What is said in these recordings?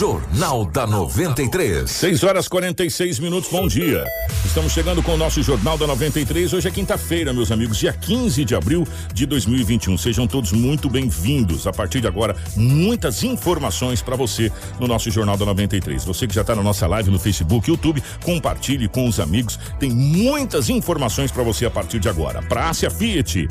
Jornal da 93. 6 horas 46 minutos, bom dia. Estamos chegando com o nosso Jornal da 93. Hoje é quinta-feira, meus amigos, dia 15 de abril de 2021. Sejam todos muito bem-vindos. A partir de agora, muitas informações para você no nosso Jornal da 93. Você que já está na nossa live no Facebook, YouTube, compartilhe com os amigos. Tem muitas informações para você a partir de agora. Pra Ásia Fiat.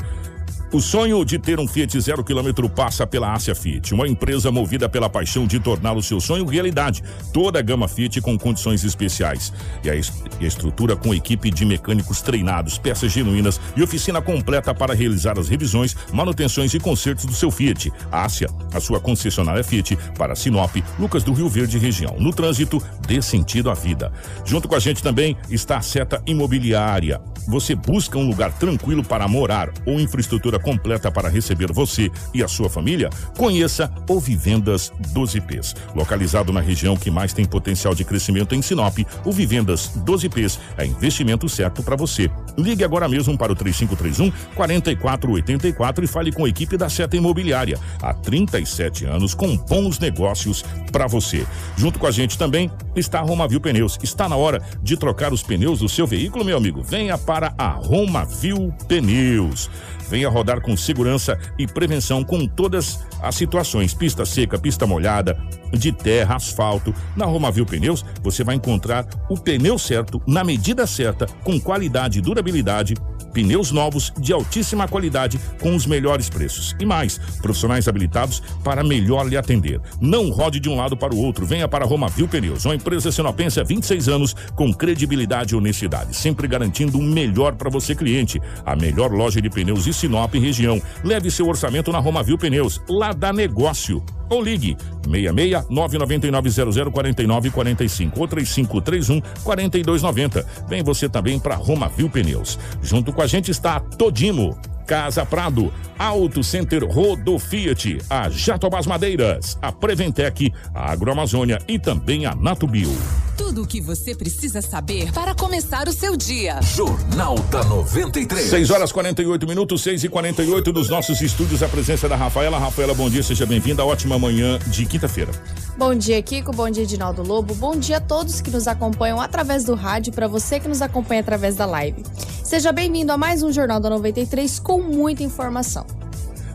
O sonho de ter um Fiat zero quilômetro passa pela Ásia Fiat, uma empresa movida pela paixão de tornar o seu sonho realidade. Toda a gama Fiat com condições especiais. E a, e a estrutura com equipe de mecânicos treinados, peças genuínas e oficina completa para realizar as revisões, manutenções e consertos do seu Fiat. Ásia, a sua concessionária Fiat para Sinop, Lucas do Rio Verde região. No trânsito, dê sentido à vida. Junto com a gente também está a Seta Imobiliária. Você busca um lugar tranquilo para morar ou infraestrutura completa para receber você e a sua família? Conheça o Vivendas 12Ps. Localizado na região que mais tem potencial de crescimento em Sinop, o Vivendas 12Ps é investimento certo para você. Ligue agora mesmo para o 3531 4484 e fale com a equipe da Seta Imobiliária. Há 37 anos com bons negócios para você. Junto com a gente também está a Romavil Pneus. Está na hora de trocar os pneus do seu veículo, meu amigo. Venha para a Romavil Pneus. Venha rodar com segurança e prevenção com todas as situações: pista seca, pista molhada, de terra, asfalto. Na Romavil Pneus, você vai encontrar o pneu certo, na medida certa, com qualidade e durabilidade. Pneus novos de altíssima qualidade com os melhores preços. E mais, profissionais habilitados para melhor lhe atender. Não rode de um lado para o outro. Venha para Romavil Pneus, uma empresa sinopense há 26 anos com credibilidade e honestidade, sempre garantindo o melhor para você cliente. A melhor loja de pneus de Sinop e região. Leve seu orçamento na Romavil Pneus. Lá dá negócio. Ou ligue 66 999 00 49 45 ou 3531 4290. Vem você também para Romavil Pneus. Junto com a gente está Todimo. Casa Prado, Auto Center Rodo Fiat, a Jatobás Madeiras, a Preventec, a Agroamazônia e também a Natubio. Tudo o que você precisa saber para começar o seu dia. Jornal da 93. 6 horas 48 minutos, 6 e 48 dos nossos estúdios. A presença da Rafaela. Rafaela, bom dia, seja bem-vinda. Ótima manhã de quinta-feira. Bom dia, Kiko. Bom dia, Edinaldo Lobo. Bom dia a todos que nos acompanham através do rádio, para você que nos acompanha através da live. Seja bem-vindo a mais um Jornal da 93 com muita informação.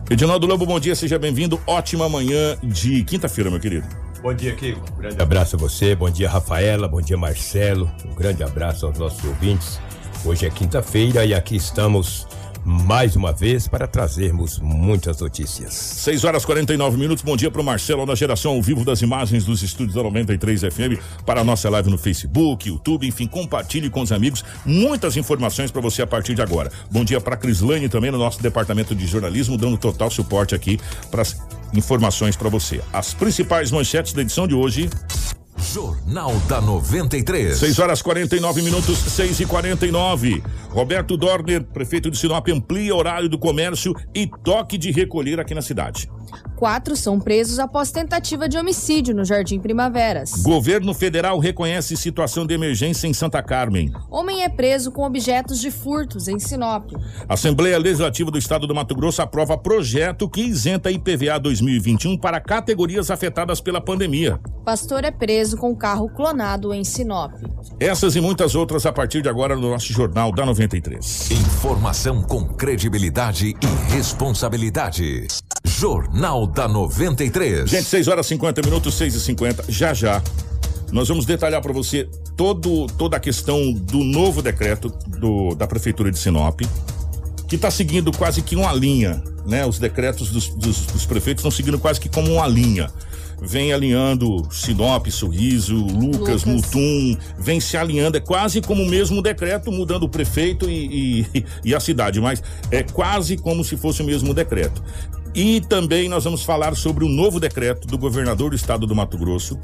Edinaldo Lobo, bom dia, seja bem-vindo. Ótima manhã de quinta-feira, meu querido. Bom dia, Kiko. Um grande abraço a você. Bom dia, Rafaela. Bom dia, Marcelo. Um grande abraço aos nossos ouvintes. Hoje é quinta-feira e aqui estamos mais uma vez para trazermos muitas notícias. 6 horas 49 minutos. Bom dia para o Marcelo da geração ao vivo das imagens dos estúdios da 93 FM para a nossa live no Facebook, YouTube, enfim, compartilhe com os amigos muitas informações para você a partir de agora. Bom dia para Crislane também no nosso departamento de jornalismo, dando total suporte aqui para as informações para você. As principais manchetes da edição de hoje. Jornal da 93. 6 horas 49 minutos, 6 e 49. Roberto Dorner, prefeito de Sinop, amplia horário do comércio e toque de recolher aqui na cidade. Quatro são presos após tentativa de homicídio no Jardim Primaveras. Governo federal reconhece situação de emergência em Santa Carmen. Homem é preso com objetos de furtos em Sinop. Assembleia Legislativa do Estado do Mato Grosso aprova projeto que isenta IPVA 2021 para categorias afetadas pela pandemia. Pastor é preso com carro clonado em Sinop. Essas e muitas outras a partir de agora no nosso Jornal da 93. Informação com credibilidade e responsabilidade. Jornal da 93. Gente, 6 horas 50 minutos, 6 e 50 já já. Nós vamos detalhar para você todo, toda a questão do novo decreto do, da Prefeitura de Sinop, que está seguindo quase que uma linha, né? Os decretos dos, dos, dos prefeitos estão seguindo quase que como uma linha. vem alinhando Sinop, Sorriso, Lucas, Lucas. Mutum, vem se alinhando, é quase como o mesmo decreto, mudando o prefeito e, e, e a cidade, mas é quase como se fosse o mesmo decreto. E também nós vamos falar sobre o novo decreto do governador do estado do Mato Grosso,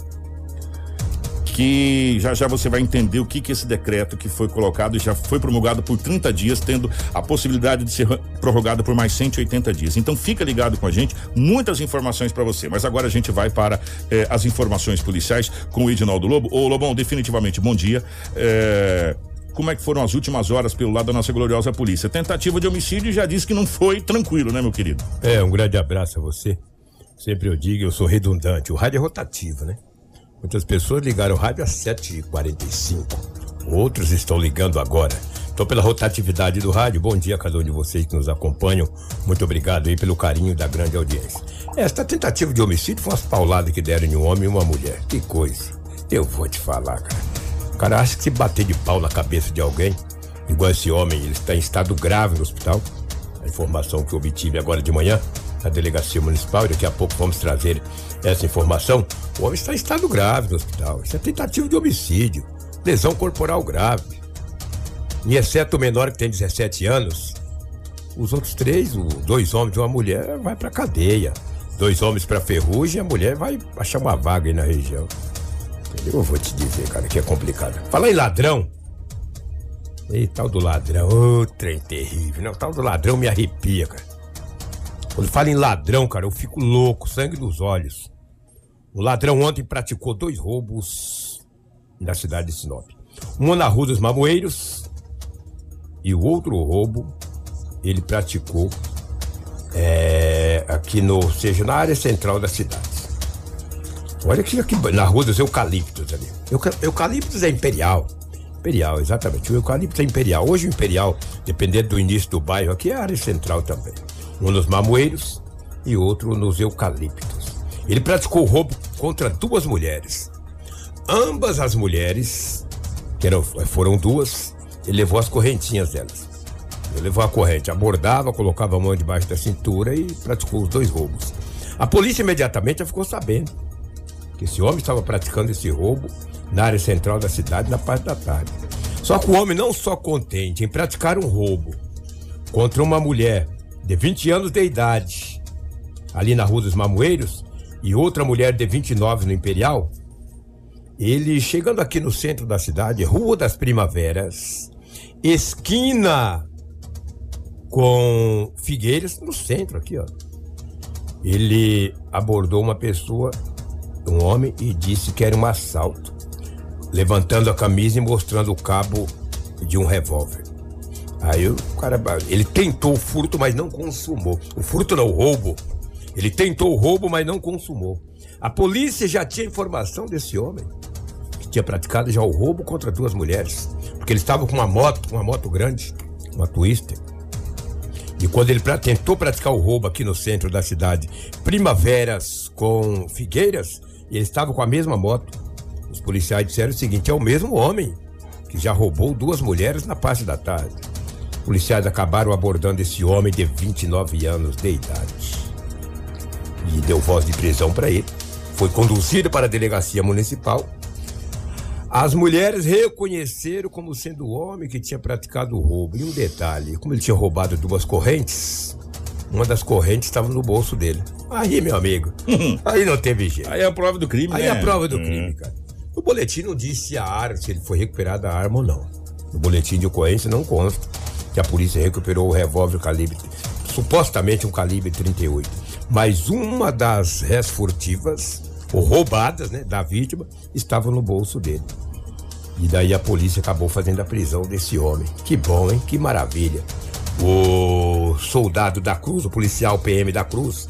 que já já você vai entender o que que esse decreto que foi colocado já foi promulgado por 30 dias, tendo a possibilidade de ser prorrogado por mais 180 dias. Então fica ligado com a gente, muitas informações para você. Mas agora a gente vai para eh, as informações policiais com o Edinaldo Lobo. Ô Lobão, definitivamente bom dia. Eh, como é que foram as últimas horas pelo lado da nossa gloriosa polícia? Tentativa de homicídio já disse que não foi tranquilo, né, meu querido? É, um grande abraço a você. Sempre eu digo, eu sou redundante. O rádio é rotativo, né? Muitas pessoas ligaram o rádio às 7h45. Outros estão ligando agora. Então, pela rotatividade do rádio, bom dia a cada um de vocês que nos acompanham. Muito obrigado aí pelo carinho da grande audiência. Esta tentativa de homicídio foi umas pauladas que deram em um homem e uma mulher. Que coisa. Eu vou te falar, cara. Cara acha que se bater de pau na cabeça de alguém, igual esse homem, ele está em estado grave no hospital. A informação que obtive agora de manhã na delegacia municipal, e daqui a pouco vamos trazer essa informação. O homem está em estado grave no hospital. Isso é tentativa de homicídio, lesão corporal grave. E exceto o menor que tem 17 anos, os outros três, dois homens e uma mulher, vai pra cadeia. Dois homens pra ferrugem, a mulher vai achar uma vaga aí na região. Eu vou te dizer, cara, que é complicado. Falar em ladrão. Ei, tal do ladrão, ô trem terrível. Não, tal do ladrão me arrepia, cara. Quando fala em ladrão, cara, eu fico louco, sangue dos olhos. O ladrão ontem praticou dois roubos na cidade de Sinop. Um na Rua dos Mamoeiros e o outro roubo ele praticou é, aqui no, seja, na área central da cidade. Olha que aqui na Rua dos Eucaliptos ali. Euca- Eucaliptos é imperial. Imperial, exatamente. O eucalipto é imperial. Hoje o imperial, dependendo do início do bairro aqui, é área central também. Um nos mamoeiros e outro nos eucaliptos. Ele praticou roubo contra duas mulheres. Ambas as mulheres, que eram, foram duas, ele levou as correntinhas delas. Ele levou a corrente, abordava, colocava a mão debaixo da cintura e praticou os dois roubos. A polícia imediatamente já ficou sabendo esse homem estava praticando esse roubo na área central da cidade na parte da tarde. Só que o homem não só contente em praticar um roubo contra uma mulher de 20 anos de idade, ali na Rua dos Mamoeiros, e outra mulher de 29 no Imperial, ele chegando aqui no centro da cidade, Rua das Primaveras, esquina com Figueiras, no centro aqui, ó. Ele abordou uma pessoa, um homem, e disse que era um assalto, levantando a camisa e mostrando o cabo de um revólver. Aí o cara, ele tentou o furto, mas não consumou. O furto não, o roubo. Ele tentou o roubo, mas não consumou. A polícia já tinha informação desse homem, que tinha praticado já o roubo contra duas mulheres. Porque ele estava com uma moto, uma moto grande, uma Twister. E quando ele pra- tentou praticar o roubo aqui no centro da cidade, Primaveras com Figueiras, e ele estava com a mesma moto. Os policiais disseram o seguinte: é o mesmo homem que já roubou duas mulheres na parte da tarde. Policiais acabaram abordando esse homem de 29 anos de idade. E deu voz de prisão para ele. Foi conduzido para a delegacia municipal. As mulheres reconheceram como sendo o homem que tinha praticado o roubo. E um detalhe: como ele tinha roubado duas correntes, uma das correntes estava no bolso dele. Aí, meu amigo, aí não teve jeito. Aí é a prova do crime, Aí né? é a prova do Hum. crime, cara. No boletim não disse se a arma, se ele foi recuperada a arma ou não. No boletim de ocorrência não consta que a polícia recuperou o revólver calibre, supostamente um calibre 38. Mas uma das res furtivas, ou roubadas, né, da vítima, estava no bolso dele. E daí a polícia acabou fazendo a prisão desse homem. Que bom, hein? Que maravilha. O soldado da Cruz, o policial PM da Cruz,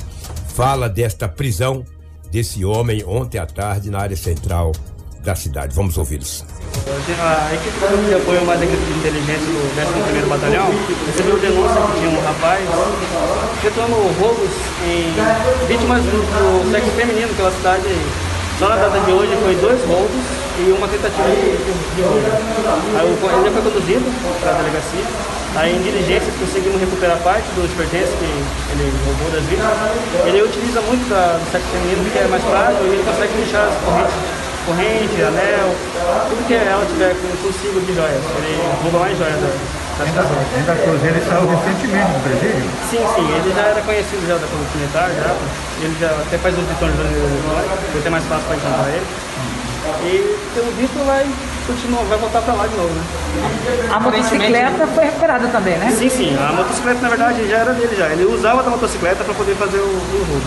fala desta prisão desse homem ontem à tarde na área central da cidade. Vamos ouvi-los. A equipe de Apoio mais equipe de inteligência do 11º Batalhão recebeu denúncia tinha um rapaz efetuando roubos em vítimas do, sexo feminino pela cidade. Só na data de hoje foi dois roubos e uma tentativa de, de, de roubo. Aí ele foi conduzido para a delegacia, aí em diligências conseguimos recuperar parte dos pertences que ele roubou das vítimas. Ele utiliza muito da, do sexo feminino porque é mais prático e ele consegue deixar as correntes, corrente, anel, tudo que ela tiver consigo de joias. Ele rouba mais joias da, das pessoas. Ainda Cruz, ele saiu recentemente do presídio? Sim, sim, ele já era conhecido já da Polícia Militar, já. Ele já até faz os retornos da foi até mais fácil para encontrar ele. E pelo visto vai continuar, vai voltar para lá de novo, né? A motocicleta foi recuperada também, né? Sim, sim, a motocicleta na verdade já era dele já. Ele usava da motocicleta para poder fazer o, o roubo.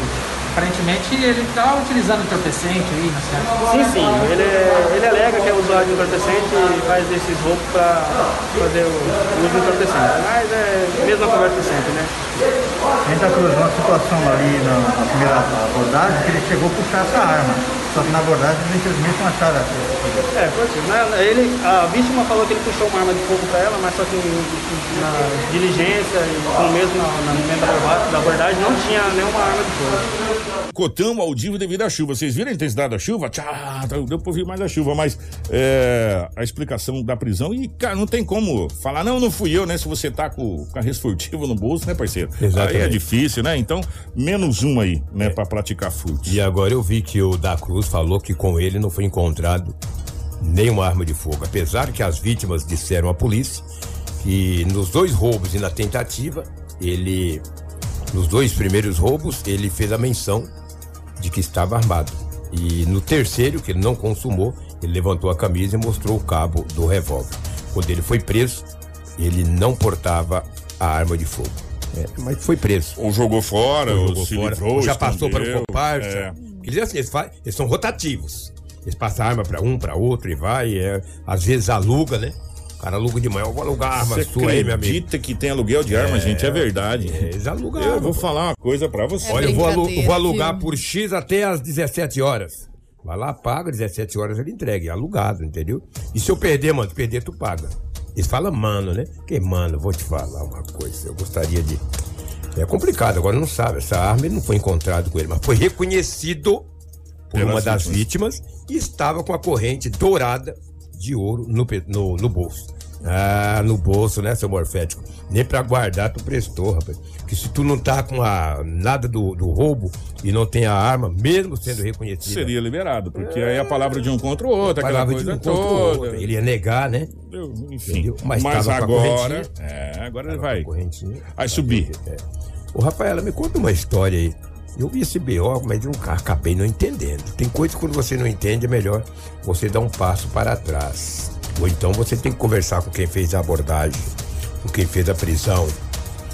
Aparentemente ele está utilizando entorpecente aí na cidade. Sim, sim, ele, ele alega que é usuário de entorpecente e faz esses roubos para fazer o uso de entorpecente. Mas é a mesma conversa sempre, né? Ainda Cruz, uma situação ali na, na primeira abordagem que ele chegou a puxar essa arma. Só que na abordagem eles infelizmente não acharam essa coisa. É, foi assim. Ele, a vítima falou que ele puxou uma arma de fogo para ela, mas só que na diligência e mesmo na, na momento da abordagem- da abordagem não tinha nenhuma arma de fogo. Cotão ao divo devido à chuva. Vocês viram a intensidade da chuva? Tchá, tá, deu pra ouvir mais a chuva, mas é, a explicação da prisão. E, cara, não tem como falar, não, não fui eu, né? Se você tá com, com a esportiva no bolso, né, parceiro? Exatamente. Aí é difícil, né? Então, menos um aí, né, pra praticar furto. E agora eu vi que o da Cruz falou que com ele não foi encontrado nenhuma arma de fogo. Apesar que as vítimas disseram à polícia que nos dois roubos e na tentativa, ele. Nos dois primeiros roubos, ele fez a menção de que estava armado. E no terceiro, que ele não consumou, ele levantou a camisa e mostrou o cabo do revólver. Quando ele foi preso, ele não portava a arma de fogo. É, mas foi preso. Ou jogou fora, Ou ou, jogou se fora, livrou, já passou para o comparsa. É. Eles, assim, eles, eles são rotativos. Eles passam a arma para um, para outro e vai. é, às vezes aluga, né? Cara aluga de manhã, eu vou alugar arma Você sua aí, meu amigo. acredita que tem aluguel de arma, gente? É verdade. É, eles alugam a Eu vou falar uma coisa pra você. Olha, eu vou, alu- vou alugar por X até às 17 horas. Vai lá, paga, 17 horas ele entrega. É alugado, entendeu? E se eu perder, mano, se perder, tu paga. Eles falam mano, né? Que mano, vou te falar uma coisa. Eu gostaria de. É complicado, agora não sabe. Essa arma ele não foi encontrado com ele, mas foi reconhecido por Pelas uma das vítimas. vítimas e estava com a corrente dourada de ouro no, no, no bolso. Ah, no bolso, né, seu morfético? Nem pra guardar tu prestou, rapaz. Que se tu não tá com a, nada do, do roubo e não tem a arma, mesmo sendo reconhecido. Seria liberado, porque aí a palavra de um contra o outro, aquela palavra de coisa um contra o toda. outro. Ele ia negar, né? Eu- Enfim. Entendeu? Mas Mas, a agora. É, agora ele vai. a. Vai subir. É. Ô, Rafaela, me conta uma história aí. Eu vi esse BO, mas eu nunca acabei não entendendo. Tem coisa que quando você não entende, é melhor você dar um passo para trás. Ou então você tem que conversar com quem fez a abordagem, com quem fez a prisão,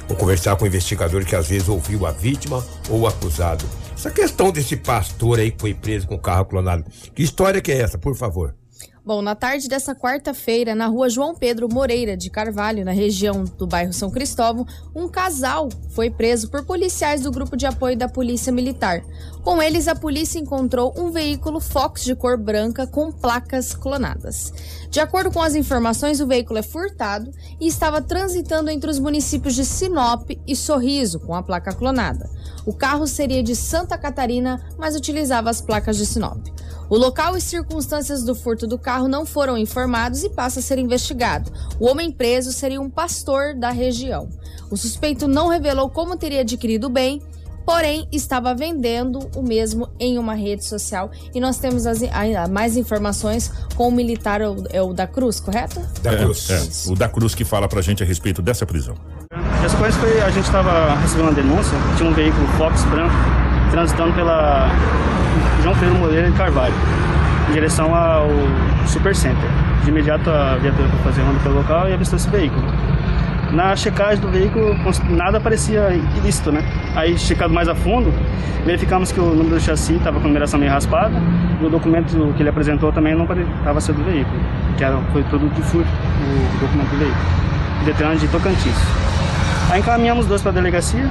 ou conversar com o investigador que às vezes ouviu a vítima ou o acusado. Essa questão desse pastor aí que foi preso com carro clonado. Que história que é essa, por favor? Bom, na tarde dessa quarta-feira, na rua João Pedro Moreira de Carvalho, na região do bairro São Cristóvão, um casal foi preso por policiais do grupo de apoio da Polícia Militar. Com eles, a polícia encontrou um veículo Fox de cor branca com placas clonadas. De acordo com as informações, o veículo é furtado e estava transitando entre os municípios de Sinop e Sorriso, com a placa clonada. O carro seria de Santa Catarina, mas utilizava as placas de Sinop. O local e circunstâncias do furto do carro não foram informados e passa a ser investigado. O homem preso seria um pastor da região. O suspeito não revelou como teria adquirido o bem, porém estava vendendo o mesmo em uma rede social. E nós temos as- ainda mais informações com o militar, é o- é o da Cruz, correto? Da É, Cruz. é, o da Cruz que fala pra gente a respeito dessa prisão. Essa coisa foi, a gente estava recebendo uma denúncia, tinha um veículo Fox branco transitando pela João Pedro Moreira de Carvalho, em direção ao Super Center. De imediato a viatura foi fazer ronda pelo local e avistou esse veículo. Na checagem do veículo, nada parecia ilícito, né? Aí, checado mais a fundo, verificamos que o número do chassi estava com numeração meio raspada e o documento que ele apresentou também não estava sendo do veículo, que era, foi tudo de furto, o documento do veículo. Detran de Tocantins. Aí encaminhamos dois para a delegacia,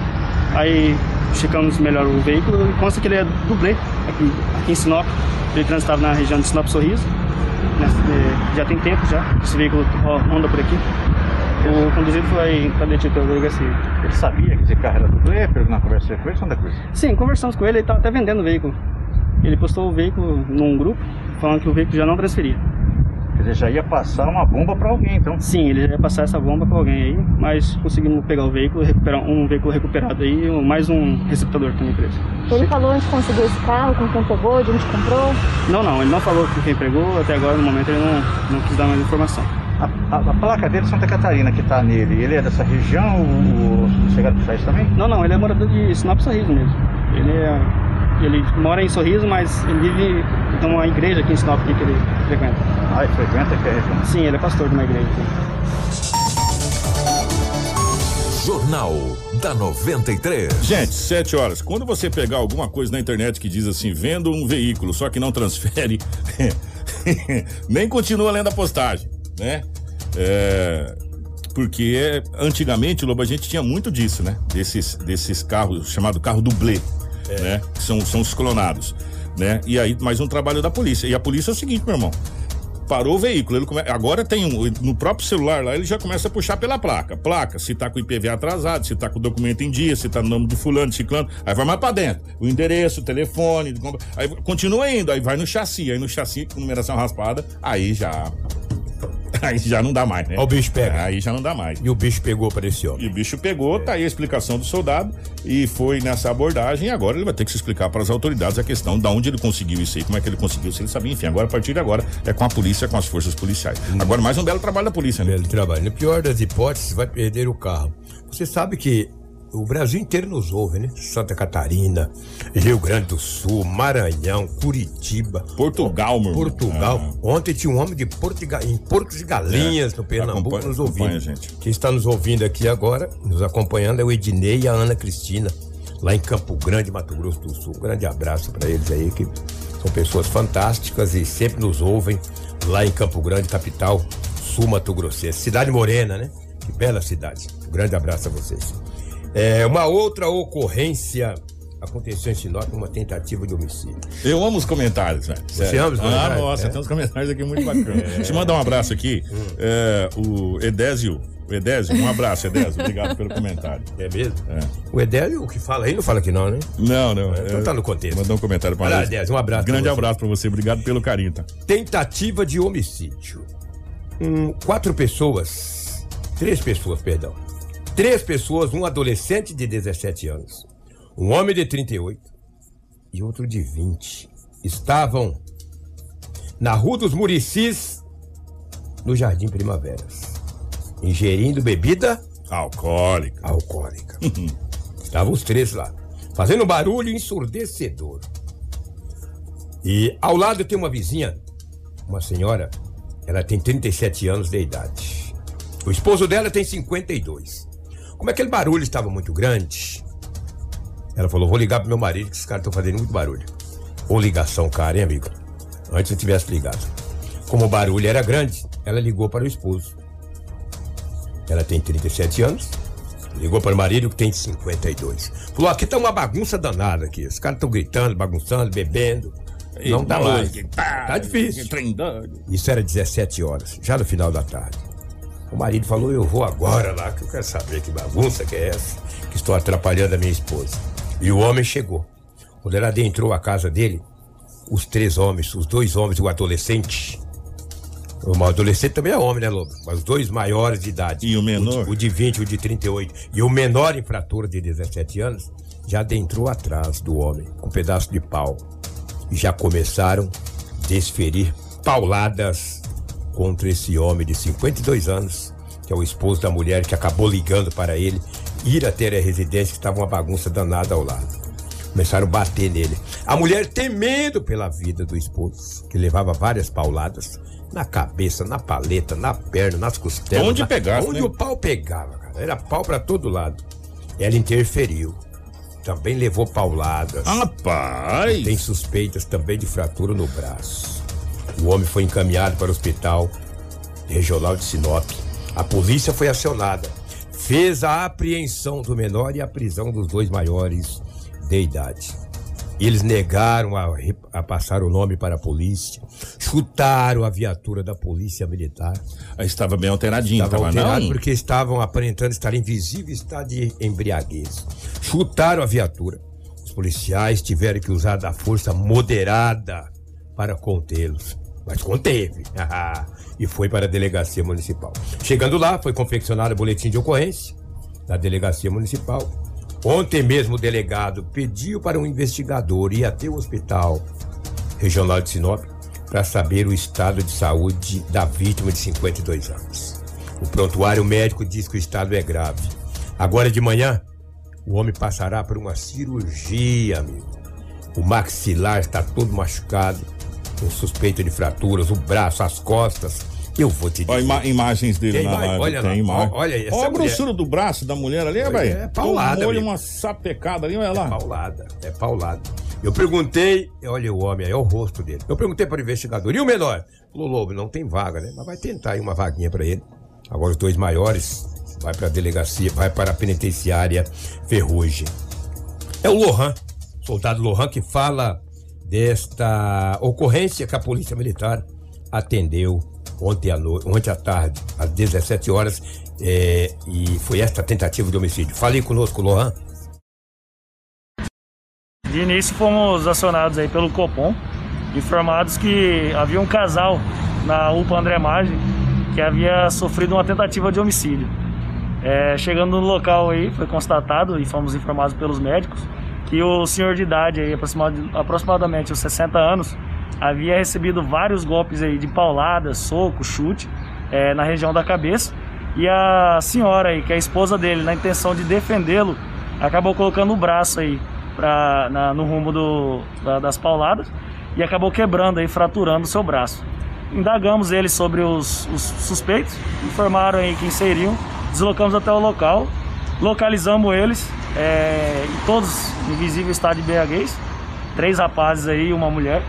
aí checamos melhor o veículo e consta que ele é dublê aqui, aqui em Sinop. Ele transitava na região de Sinop Sorriso, né, eh, já tem tempo já, esse veículo anda por aqui. O conduzido foi para detido pela delegacia. Ele sabia que esse carro era dublê, na conversa com ele, Santa Cruz. Sim, conversamos com ele, ele estava até vendendo o veículo. Ele postou o veículo num grupo, falando que o veículo já não transferia. Dizer, já ia passar uma bomba para alguém, então. Sim, ele ia passar essa bomba para alguém aí, mas conseguimos pegar o veículo, recuperar um veículo recuperado aí, mais um receptador para a empresa. Ele falou onde conseguiu esse carro, com quem pegou, de onde comprou? Não, não, ele não falou com quem pegou, até agora no momento ele não, não quis dar mais informação. A, a, a placa dele é Santa Catarina que tá nele, ele é dessa região ou ou chegaram a puxar isso também? Não, não, ele é morador de Sinop Sorriso mesmo. Ele é. Ele mora em Sorriso, mas ele vive numa igreja aqui em Sinop que ele frequenta. Ah, ele frequenta aqui a região? Sim, ele é pastor de uma igreja aqui. Jornal da 93. Gente, 7 horas. Quando você pegar alguma coisa na internet que diz assim, vendo um veículo, só que não transfere, nem continua lendo a postagem, né? É, porque antigamente, Lobo, a gente tinha muito disso, né? Desses, desses carros, chamado carro dublê, né? Que são, são os clonados, né? E aí, mais um trabalho da polícia. E a polícia é o seguinte, meu irmão. Parou o veículo, ele come... agora tem um, no próprio celular lá, ele já começa a puxar pela placa. Placa, se tá com o atrasado, se tá com o documento em dia, se tá no nome de fulano, ciclano, aí vai mais pra dentro. O endereço, o telefone, aí continua indo, aí vai no chassi, aí no chassi com numeração raspada, aí já Aí já não dá mais, né? O bicho pega. Aí já não dá mais. E o bicho pegou para esse homem. E o bicho pegou, tá aí a explicação do soldado e foi nessa abordagem. E agora ele vai ter que se explicar para as autoridades a questão de onde ele conseguiu isso aí, como é que ele conseguiu, se ele sabia. Enfim, agora a partir de agora é com a polícia, com as forças policiais. Agora mais um belo trabalho da polícia, né? Belo trabalho. No pior das hipóteses, vai perder o carro. Você sabe que o Brasil inteiro nos ouve, né? Santa Catarina, Rio Grande do Sul, Maranhão, Curitiba. Portugal, meu irmão. Portugal. Ontem tinha um homem de Porto Ga- em Porcos e Galinhas, É, no Pernambuco, nos acompanha, ouvindo. gente. Quem está nos ouvindo aqui agora, nos acompanhando, é o Ednei e a Ana Cristina, lá em Campo Grande, Mato Grosso do Sul. Um grande abraço para eles aí, que são pessoas fantásticas e sempre nos ouvem lá em Campo Grande, capital sul Mato Grossense. Cidade Morena, né? Que bela cidade. Um grande abraço a vocês. É, uma outra ocorrência aconteceu em Sinop, uma tentativa de homicídio. Eu amo os comentários, velho. Você ama os Ah, comentários? nossa, É. tem uns comentários aqui muito bacanas. Deixa eu mandar um abraço aqui. É, o Edésio. O Edésio, um abraço, Edésio. Obrigado pelo comentário. É mesmo? É. O Edélio, o que fala aí, não fala que não, né? Não, não. Então tá no contexto. Mandou um comentário pra nós. Edésio, um abraço pra Grande você. abraço pra você. Obrigado pelo carinho, tá? Tentativa de homicídio. Hum, quatro pessoas, três pessoas, perdão. Três pessoas, um adolescente de 17 anos, um homem de 38 e outro de 20, estavam na Rua dos Muricis, no Jardim Primaveras, ingerindo bebida alcoólica. Alcoólica. Estavam os três lá, fazendo um barulho ensurdecedor. E ao lado tem uma vizinha, uma senhora, ela tem 37 anos de idade. O esposo dela tem 52. Como aquele barulho estava muito grande, ela falou: vou ligar pro meu marido, que esses caras estão fazendo muito barulho. Ou ligação cara, hein, amigo? Antes eu tivesse ligado. Como o barulho era grande, ela ligou para o esposo. Ela tem 37 anos. Ligou para o marido que tem 52. Falou: aqui tá uma bagunça danada aqui. Os caras estão gritando, bagunçando, bebendo. Não dá mais. Tá difícil. Isso era 17 horas, já no final da tarde. O marido falou: Eu vou agora lá, que eu quero saber que bagunça que é essa, que estou atrapalhando a minha esposa. E o homem chegou. Quando ela adentrou a casa dele, os três homens, os dois homens e o adolescente. O adolescente também é homem, né, Lobo? Mas os dois maiores de idade. E o menor? O de, o de 20 e o de 38. E o menor infrator de 17 anos já adentrou atrás do homem, com um pedaço de pau. E já começaram a desferir pauladas contra esse homem de 52 anos, que é o esposo da mulher que acabou ligando para ele ir até a residência, que estava uma bagunça danada ao lado. Começaram a bater nele. A mulher, temendo pela vida do esposo, que levava várias pauladas na cabeça, na paleta, na perna, nas costelas. Onde na- pegasse, Onde né? o pau pegava, cara. Era pau para todo lado. Ela interferiu. Também levou pauladas. Rapaz! Tem suspeitas também de fratura no braço. O homem foi encaminhado para o hospital regional de Sinop. A polícia foi acionada. Fez a apreensão do menor e a prisão dos dois maiores de idade. Eles negaram a, a passar o nome para a polícia, chutaram a viatura da polícia militar. Estava bem alteradinho, Estava tava alterado não? porque estavam aparentando estar em visível estado de embriaguez. Chutaram a viatura. Os policiais tiveram que usar da força moderada para contê-los. Mas conteve. e foi para a delegacia municipal. Chegando lá, foi confeccionado o boletim de ocorrência da delegacia municipal. Ontem mesmo o delegado pediu para um investigador ir até o hospital regional de Sinop para saber o estado de saúde da vítima de 52 anos. O prontuário médico diz que o estado é grave. Agora de manhã, o homem passará por uma cirurgia, amigo. O maxilar está todo machucado, com suspeita de fraturas, o braço, as costas. Eu vou te dizer. Olha ima imagens dele Tem na imagem, olha tem lá, imagem. olha aí, essa Olha a mulher. grossura do braço da mulher ali, velho. é, paulada, Olha uma sapecada ali, olha lá. É paulada, é paulada. Eu perguntei, olha o homem aí, olha o rosto dele. Eu perguntei para o investigador, e o menor? Falou, Lobo, não tem vaga, né? Mas vai tentar aí uma vaguinha para ele. Agora os dois maiores vai para a delegacia, vai para a penitenciária Ferrugem. É o Lohan, soldado Lohan, que fala desta ocorrência que a Polícia Militar atendeu ontem à, no... ontem à tarde, às 17 horas, é, e foi esta tentativa de homicídio. Fale conosco, Lohan. De início fomos acionados aí pelo Copom, informados que havia um casal na UPA André Maggi que havia sofrido uma tentativa de homicídio. É, chegando no local aí, foi constatado e fomos informados pelos médicos que o senhor de idade aí, aproximadamente os 60 anos, havia recebido vários golpes aí de paulada, soco, chute é, na região da cabeça e a senhora aí, que é a esposa dele, na intenção de defendê-lo, acabou colocando o braço aí pra, na- no rumo do, da- das pauladas e acabou quebrando aí, fraturando o seu braço. Indagamos eles sobre os, os suspeitos, informaram aí quem seriam, deslocamos até o local, localizamos eles, é, todos em visível estado de embriaguez, três rapazes aí e uma mulher.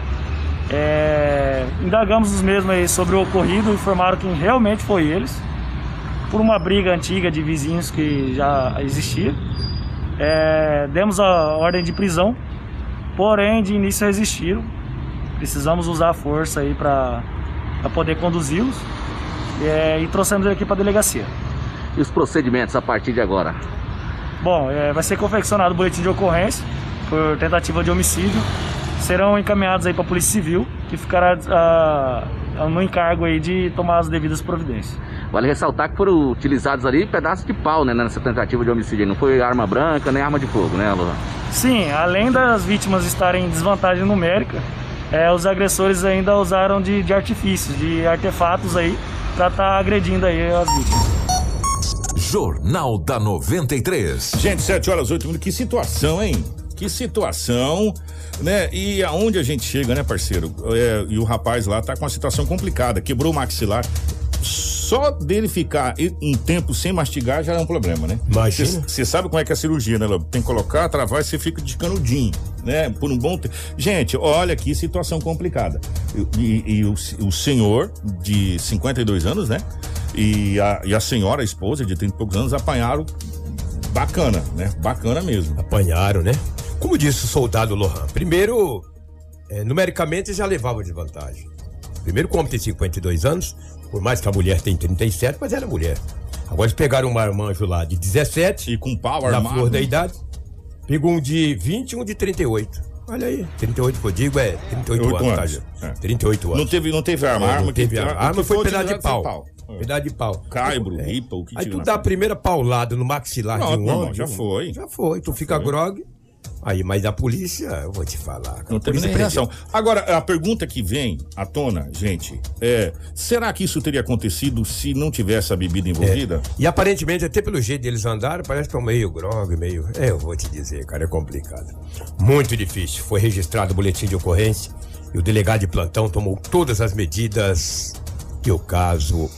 É, indagamos os mesmos aí sobre o ocorrido, informaram que realmente foi eles, por uma briga antiga de vizinhos que já existia. É, demos a ordem de prisão, porém de início resistiram. Precisamos usar a força aí para poder conduzi-los é, e trouxemos ele aqui para a delegacia. E os procedimentos a partir de agora? Bom, é, vai ser confeccionado o boletim de ocorrência por tentativa de homicídio. Serão encaminhados aí para a Polícia Civil, que ficará ah, no encargo aí de tomar as devidas providências. Vale ressaltar que foram utilizados ali pedaços de pau, né, nessa tentativa de homicídio. Não foi arma branca nem arma de fogo, né, Lohan? Sim, além das vítimas estarem em desvantagem numérica, é, os agressores ainda usaram de, de artifícios, de artefatos aí, para estar agredindo aí as vítimas. Jornal da 93. Gente, 7 horas 8 minutos. Que situação, hein? Que situação, né? E aonde a gente chega, né, parceiro? É, e o rapaz lá tá com uma situação complicada. Quebrou o maxilar. Só dele ficar um tempo sem mastigar já é um problema, né? Imagina. Você sabe como é que é a cirurgia, né, Lobo? Tem que colocar, travar e você fica de canudinho, né? Por um bom tempo. Gente, olha que situação complicada. E, e- e o, o senhor de 52 anos, né? E a, e a senhora, a esposa de 30 e poucos anos, apanharam bacana, né? Bacana mesmo. Apanharam, né? Como disse o soldado Lohan, primeiro, é, numericamente já levava de vantagem. Primeiro, como tem 52 anos, por mais que a mulher tem 37, mas era mulher. Agora eles pegaram um marmanjo lá de 17. E com pau Na armado, flor da né? idade. Pegou um de 20 e um de 38. Olha aí, 38 que eu digo é 38 Oito anos, tá, anos, gente? é. 38 anos. Não teve, não teve arma. Arma não teve que, arma. A arma que foi pedaço de utilizado pau. Foi Pedaço de pau. Caibro, É. ripa, o que Aí tu dá a primeira paulada no maxilar Pronto, de um irmão, homem. já foi. Já foi. Tu fica grog. Aí, mas a polícia, eu vou te falar. Não teve nem reação. Agora, a pergunta que vem à tona, gente, é: será que isso teria acontecido se não tivesse a bebida envolvida? E aparentemente, até pelo jeito deles andarem, parece que estão meio grog, meio. É, eu vou te dizer, cara, é complicado. Muito difícil. Foi registrado o boletim de ocorrência e o delegado de plantão tomou todas as medidas que o caso.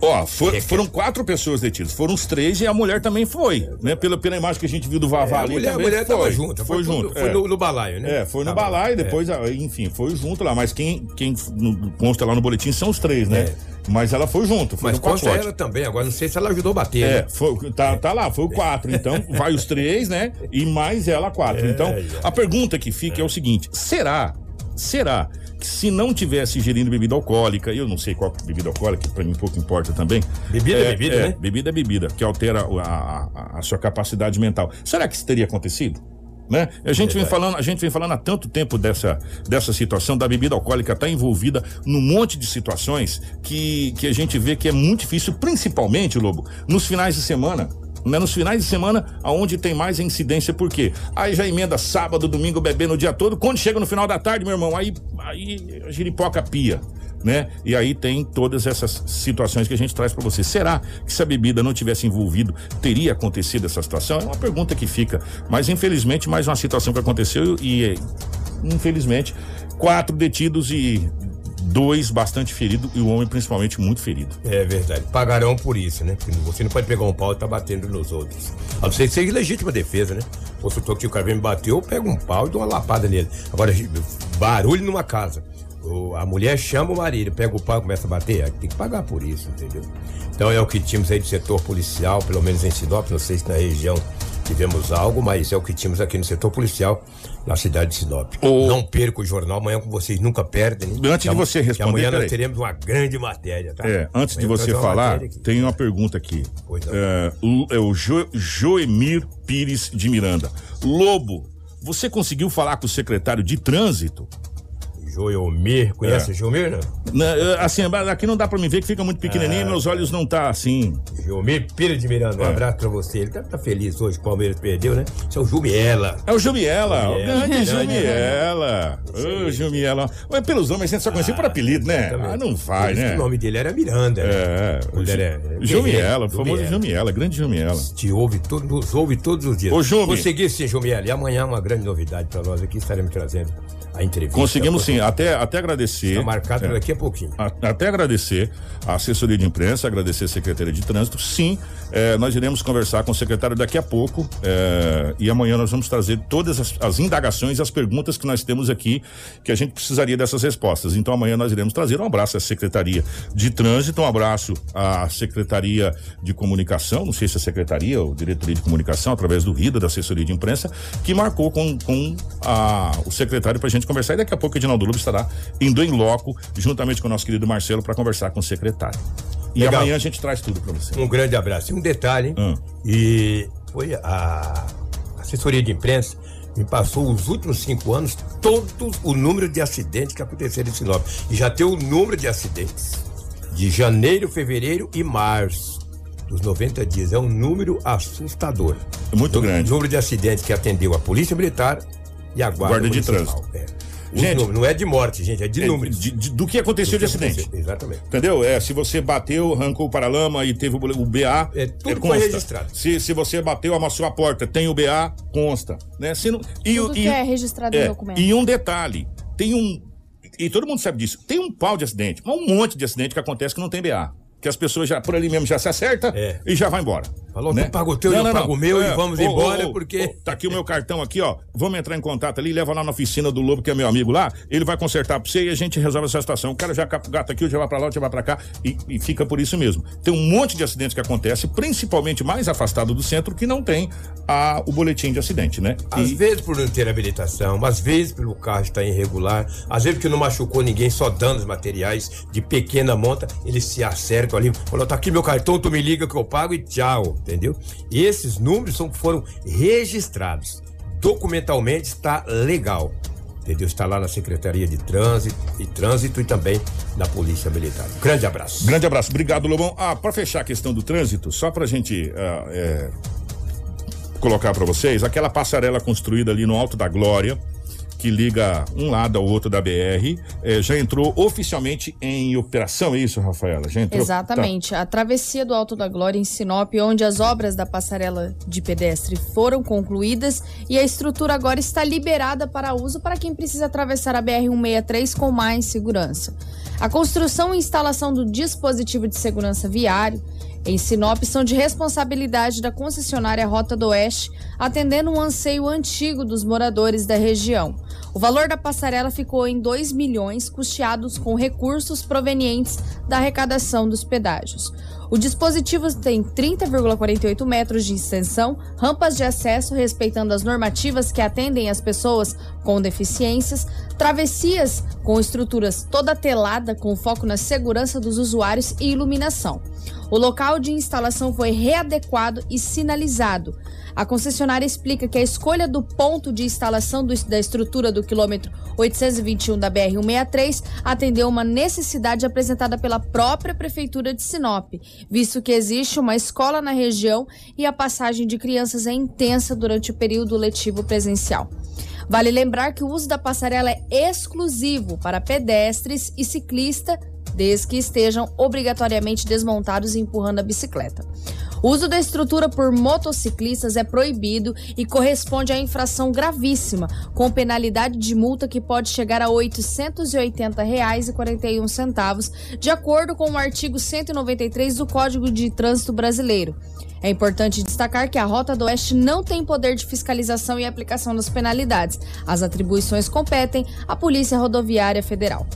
Ó, for- foram quatro pessoas detidas. Foram os três e a mulher também foi, né? Pela, pela imagem que a gente viu do Vavá É, a ali mulher- a mulher foi. tava junto, Foi, foi junto. foi é. no- no balaio, né? É, foi no Tava- balaio, é. depois, ah, enfim, foi junto lá. Mas quem, quem no- consta lá no boletim são os três, né? Mas ela foi junto, foi É. Mas no consta pacote. ela também, agora não sei se ela ajudou a bater. É, né? foi, tá, tá lá, foi o quatro. Então, vai os três, né? E mais ela quatro. É, então, é. a pergunta que fica é. o seguinte: será, será se não tivesse ingerindo bebida alcoólica, eu não sei qual é bebida alcoólica, que pra mim pouco importa também. Bebida é bebida, né? Bebida é bebida, que altera a, a- a sua capacidade mental. Será que isso teria acontecido? Né? A gente vem falando, a gente vem falando há tanto tempo dessa, dessa situação da bebida alcoólica estar envolvida num monte de situações que, que a gente vê que é muito difícil, principalmente, Lobo, nos finais de semana. Né? Nos finais de semana, aonde tem mais incidência, por quê? Aí já emenda sábado, domingo, bebendo o dia todo. Quando chega no final da tarde, meu irmão, aí, aí a giripoca pia né? E aí tem todas essas situações que a gente traz para você. Será que se a bebida não tivesse envolvido, teria acontecido essa situação? É uma pergunta que fica. Mas infelizmente, mais uma situação que aconteceu e infelizmente, quatro detidos e dois bastante feridos e o homem principalmente muito ferido. É verdade. Pagarão por isso, né? Porque você não pode pegar um pau e tá batendo nos outros. A não ser que seja legítima defesa, né? O consultor que o cara me bateu, eu pego um pau e dou uma lapada nele. Agora, barulho numa casa. A mulher chama o marido, pega o pau e começa a bater, aí tem que pagar por isso, entendeu? Então é o que tínhamos aí do setor policial, pelo menos em Sinop, não sei se na região tivemos algo, mas é o que tínhamos aqui no setor policial, na cidade de Sinop. Não perca o jornal, amanhã com vocês nunca perdem. Antes de você responder, amanhã nós teremos uma grande matéria, tá? É, antes de Amanhã você traz uma falar, aqui. tem uma pergunta aqui. É, o- é o Jo- Joemir Pires de Miranda. Lobo, você conseguiu falar com o secretário de trânsito? Joelmir, conhece É. o Joelmir, não? Na- é, assim, aqui não dá pra me ver que fica muito pequenininho Ah, e meus olhos não tá assim. Joelmir Pires de Miranda, um É. abraço pra você. Ele deve estar feliz hoje que o Palmeiras perdeu, né? Isso é o Jumiela. É o Jumiela, o grande Grande Jumiela. Ô, Jumiela. Mas pelos nomes a gente só conhecia por apelido, né? Ah, não vai, isso né? O nome dele era Miranda. né? É, Jumiela, o famoso Jumiela. Jumiela, grande Jumiela. Te ouve, todo, nos ouve todos os dias. Ô, Jumi. Consegui sim, Jumiela. E amanhã uma grande novidade pra nós aqui, estaremos trazendo a entrevista. Conseguimos sim, até, até agradecer. Tá marcado É. daqui a pouquinho. A- Até agradecer a assessoria de imprensa, agradecer a Secretaria de Trânsito. Sim, eh, nós iremos conversar com o secretário daqui a pouco eh, e amanhã nós vamos trazer todas as, as indagações e as perguntas que nós temos aqui, que a gente precisaria dessas respostas. Então amanhã nós iremos trazer. Um abraço à Secretaria de Trânsito, um abraço à Secretaria de Comunicação, não sei se é Secretaria ou Diretoria de Comunicação, através do RIDA, da assessoria de imprensa, que marcou com, com a- o secretário para a gente conversar. E daqui a pouco o Edinaldo Lobo estará indo em loco, juntamente com o nosso querido Marcelo, para conversar com o secretário. E Legal. amanhã a gente traz tudo para você. Um grande abraço. E um detalhe, hein? Hum. E foi a assessoria de imprensa me passou os últimos cinco anos todos o número de acidentes que aconteceram em Sinop. E já tem o número de acidentes de janeiro, fevereiro e março dos 90 dias. É um número assustador. Muito o, grande. O número de acidentes que atendeu a Polícia Militar e a Guarda, Guarda de. Trânsito. É. Gente, números, não é de morte, gente, é de É, números. de- de- do que aconteceu de Do que acidente. aconteceu, Exatamente. Entendeu? É, se você bateu, arrancou o paralama e teve o, o BA, é, tudo consta. foi registrado. Se, se você bateu, amassou a porta, tem o BA, consta. Né? Se não, e, Tudo e- que é registrado em documento. E um detalhe, tem um. E todo mundo sabe disso. Tem um pau de acidente, mas um monte de acidente que acontece que não tem BA. Que as pessoas já por ali mesmo já se acerta e já vai embora. É. Falou, né? tu paga o teu, eu pago o meu e vamos ô, embora, ô, porque- ô, Tá aqui o meu cartão aqui, ó. Vamos entrar em contato ali, leva lá na oficina do Lobo, que é meu amigo lá. Ele vai consertar pra você e a gente resolve essa situação. O cara já gata aqui, já vai pra lá, já vai pra cá e, e fica por isso mesmo. Tem um monte de acidentes que acontece, principalmente mais afastado do centro, que não tem a, o boletim de acidente, né? Às vezes por não ter habilitação, às vezes pelo carro estar irregular, às vezes porque não machucou ninguém, só danos materiais de pequena monta, eles se acercam ali, falou, tá aqui meu cartão, tu me liga que eu pago e tchau, entendeu? E esses números são, foram registrados. Documentalmente está legal. Entendeu? Está lá na Secretaria de Trânsito e Trânsito e também na Polícia Militar. Grande abraço. Grande abraço. Obrigado, Lobão. Ah, para fechar a questão do trânsito, só pra gente ah, é, colocar pra vocês, aquela passarela construída ali no Alto da Glória, que liga um lado ao outro da BR, eh, já entrou oficialmente em operação, é isso, Rafaela? Já entrou? Exatamente. A travessia do Alto da Glória em Sinop, onde as obras da passarela de pedestre foram concluídas e a estrutura agora está liberada para uso para quem precisa atravessar a BR-163 com mais segurança. A construção e instalação do dispositivo de segurança viário em Sinop são de responsabilidade da concessionária Rota do Oeste, atendendo um anseio antigo dos moradores da região. O valor da passarela ficou em 2 milhões, custeados com recursos provenientes da arrecadação dos pedágios. O dispositivo tem 30,48 metros de extensão, rampas de acesso respeitando as normativas que atendem as pessoas com deficiências, travessias com estruturas toda telada com foco na segurança dos usuários e iluminação. O local de instalação foi readequado e sinalizado. A concessionária explica que a escolha do ponto de instalação do- da estrutura do quilômetro 821 da BR-163 atendeu uma necessidade apresentada pela própria Prefeitura de Sinop, visto que existe uma escola na região e a passagem de crianças é intensa durante o período letivo presencial. Vale lembrar que o uso da passarela é exclusivo para pedestres e ciclista, desde que estejam obrigatoriamente desmontados e empurrando a bicicleta. O uso da estrutura por motociclistas é proibido e corresponde a infração gravíssima, com penalidade de multa que pode chegar a R$ 880,41, de acordo com o artigo 193 do Código de Trânsito Brasileiro. É importante destacar que a Rota do Oeste não tem poder de fiscalização e aplicação das penalidades. As atribuições competem à Polícia Rodoviária Federal.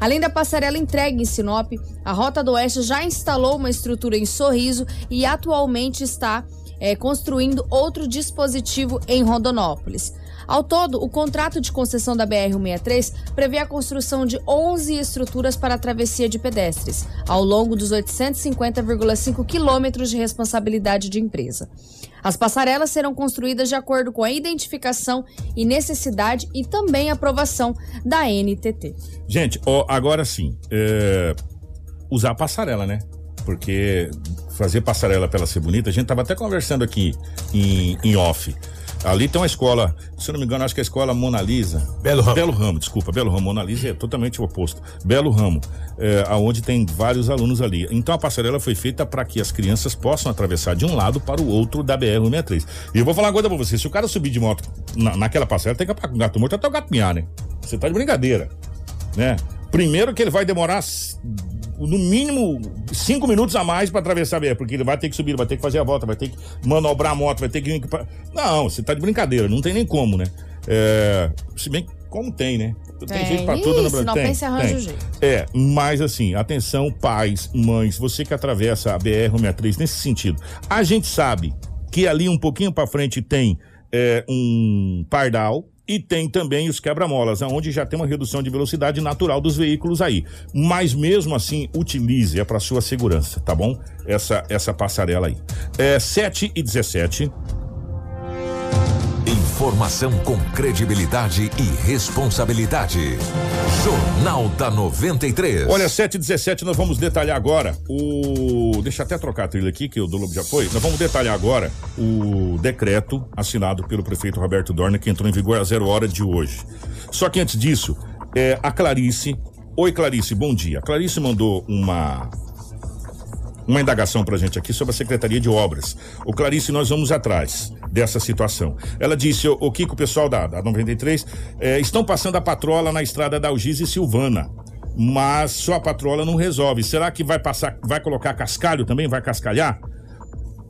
Além da passarela entregue em Sinop, a Rota do Oeste já instalou uma estrutura em Sorriso e atualmente está eh, construindo outro dispositivo em Rondonópolis. Ao todo, o contrato de concessão da BR-163 prevê a construção de 11 estruturas para a travessia de pedestres, ao longo dos 850,5 quilômetros de responsabilidade de empresa. As passarelas serão construídas de acordo com a identificação e necessidade e também aprovação da NTT. Gente, ó, agora sim, é, usar a passarela, né? Porque fazer passarela pela ser bonita, a gente tava até conversando aqui em, em off. Ali tem uma escola, se eu não me engano, acho que é a escola Mona Lisa. Belo Ramo. Belo Ramo, desculpa, Belo Ramo. Mona Lisa é totalmente o oposto. Belo Ramo, é, aonde tem vários alunos ali. Então a passarela foi feita para que as crianças possam atravessar de um lado para o outro da BR-163. E eu vou falar uma coisa pra você: se o cara subir de moto na, naquela passarela, tem que apagar com o gato morto até o gato miar, né? Você tá de brincadeira, né? Primeiro que ele vai demorar no mínimo cinco minutos a mais para atravessar a BR, porque ele vai ter que subir, vai ter que fazer a volta, vai ter que manobrar a moto, vai ter que. Não, você tá de brincadeira, não tem nem como, né? É, se bem que como tem, né? Tem, Tem. jeito pra tudo no Brasil. não Tem, pensa, arranja tem. jeito. É, mas assim, atenção, pais, mães, você que atravessa a BR-163 nesse sentido. A gente sabe que ali um pouquinho pra frente tem é, um pardal e tem também os quebra-molas, onde já tem uma redução de velocidade natural dos veículos aí. Mas mesmo assim, utilize, é para sua segurança, tá bom? Essa, essa passarela aí. É 7 e 17. Informação com credibilidade e responsabilidade. Jornal da 93. Olha, 7 e 17 nós vamos detalhar agora o. Deixa eu até trocar a trilha aqui, que o do Lobo já foi. Nós vamos detalhar agora o decreto assinado pelo prefeito Roberto Dorner, que entrou em vigor às zero hora de hoje. Só que antes disso, é, a Clarice. Oi, Clarice, bom dia. A Clarice mandou uma uma indagação pra gente aqui sobre a Secretaria de Obras. O Clarice, nós vamos atrás dessa situação. Ela disse, o Kiko, o pessoal da, da 93, eh, estão passando a patrola na estrada da Algiz e Silvana. Mas só a patrola não resolve. Será que vai passar, vai colocar cascalho também? Vai cascalhar?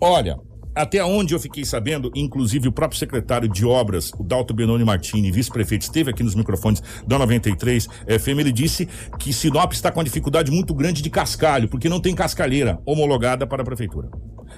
Olha, até onde eu fiquei sabendo, inclusive o próprio secretário de obras, o Dalto Benoni Martini, vice-prefeito, esteve aqui nos microfones da 93 FM, ele disse que Sinop está com uma dificuldade muito grande de cascalho, porque não tem cascalheira homologada para a prefeitura.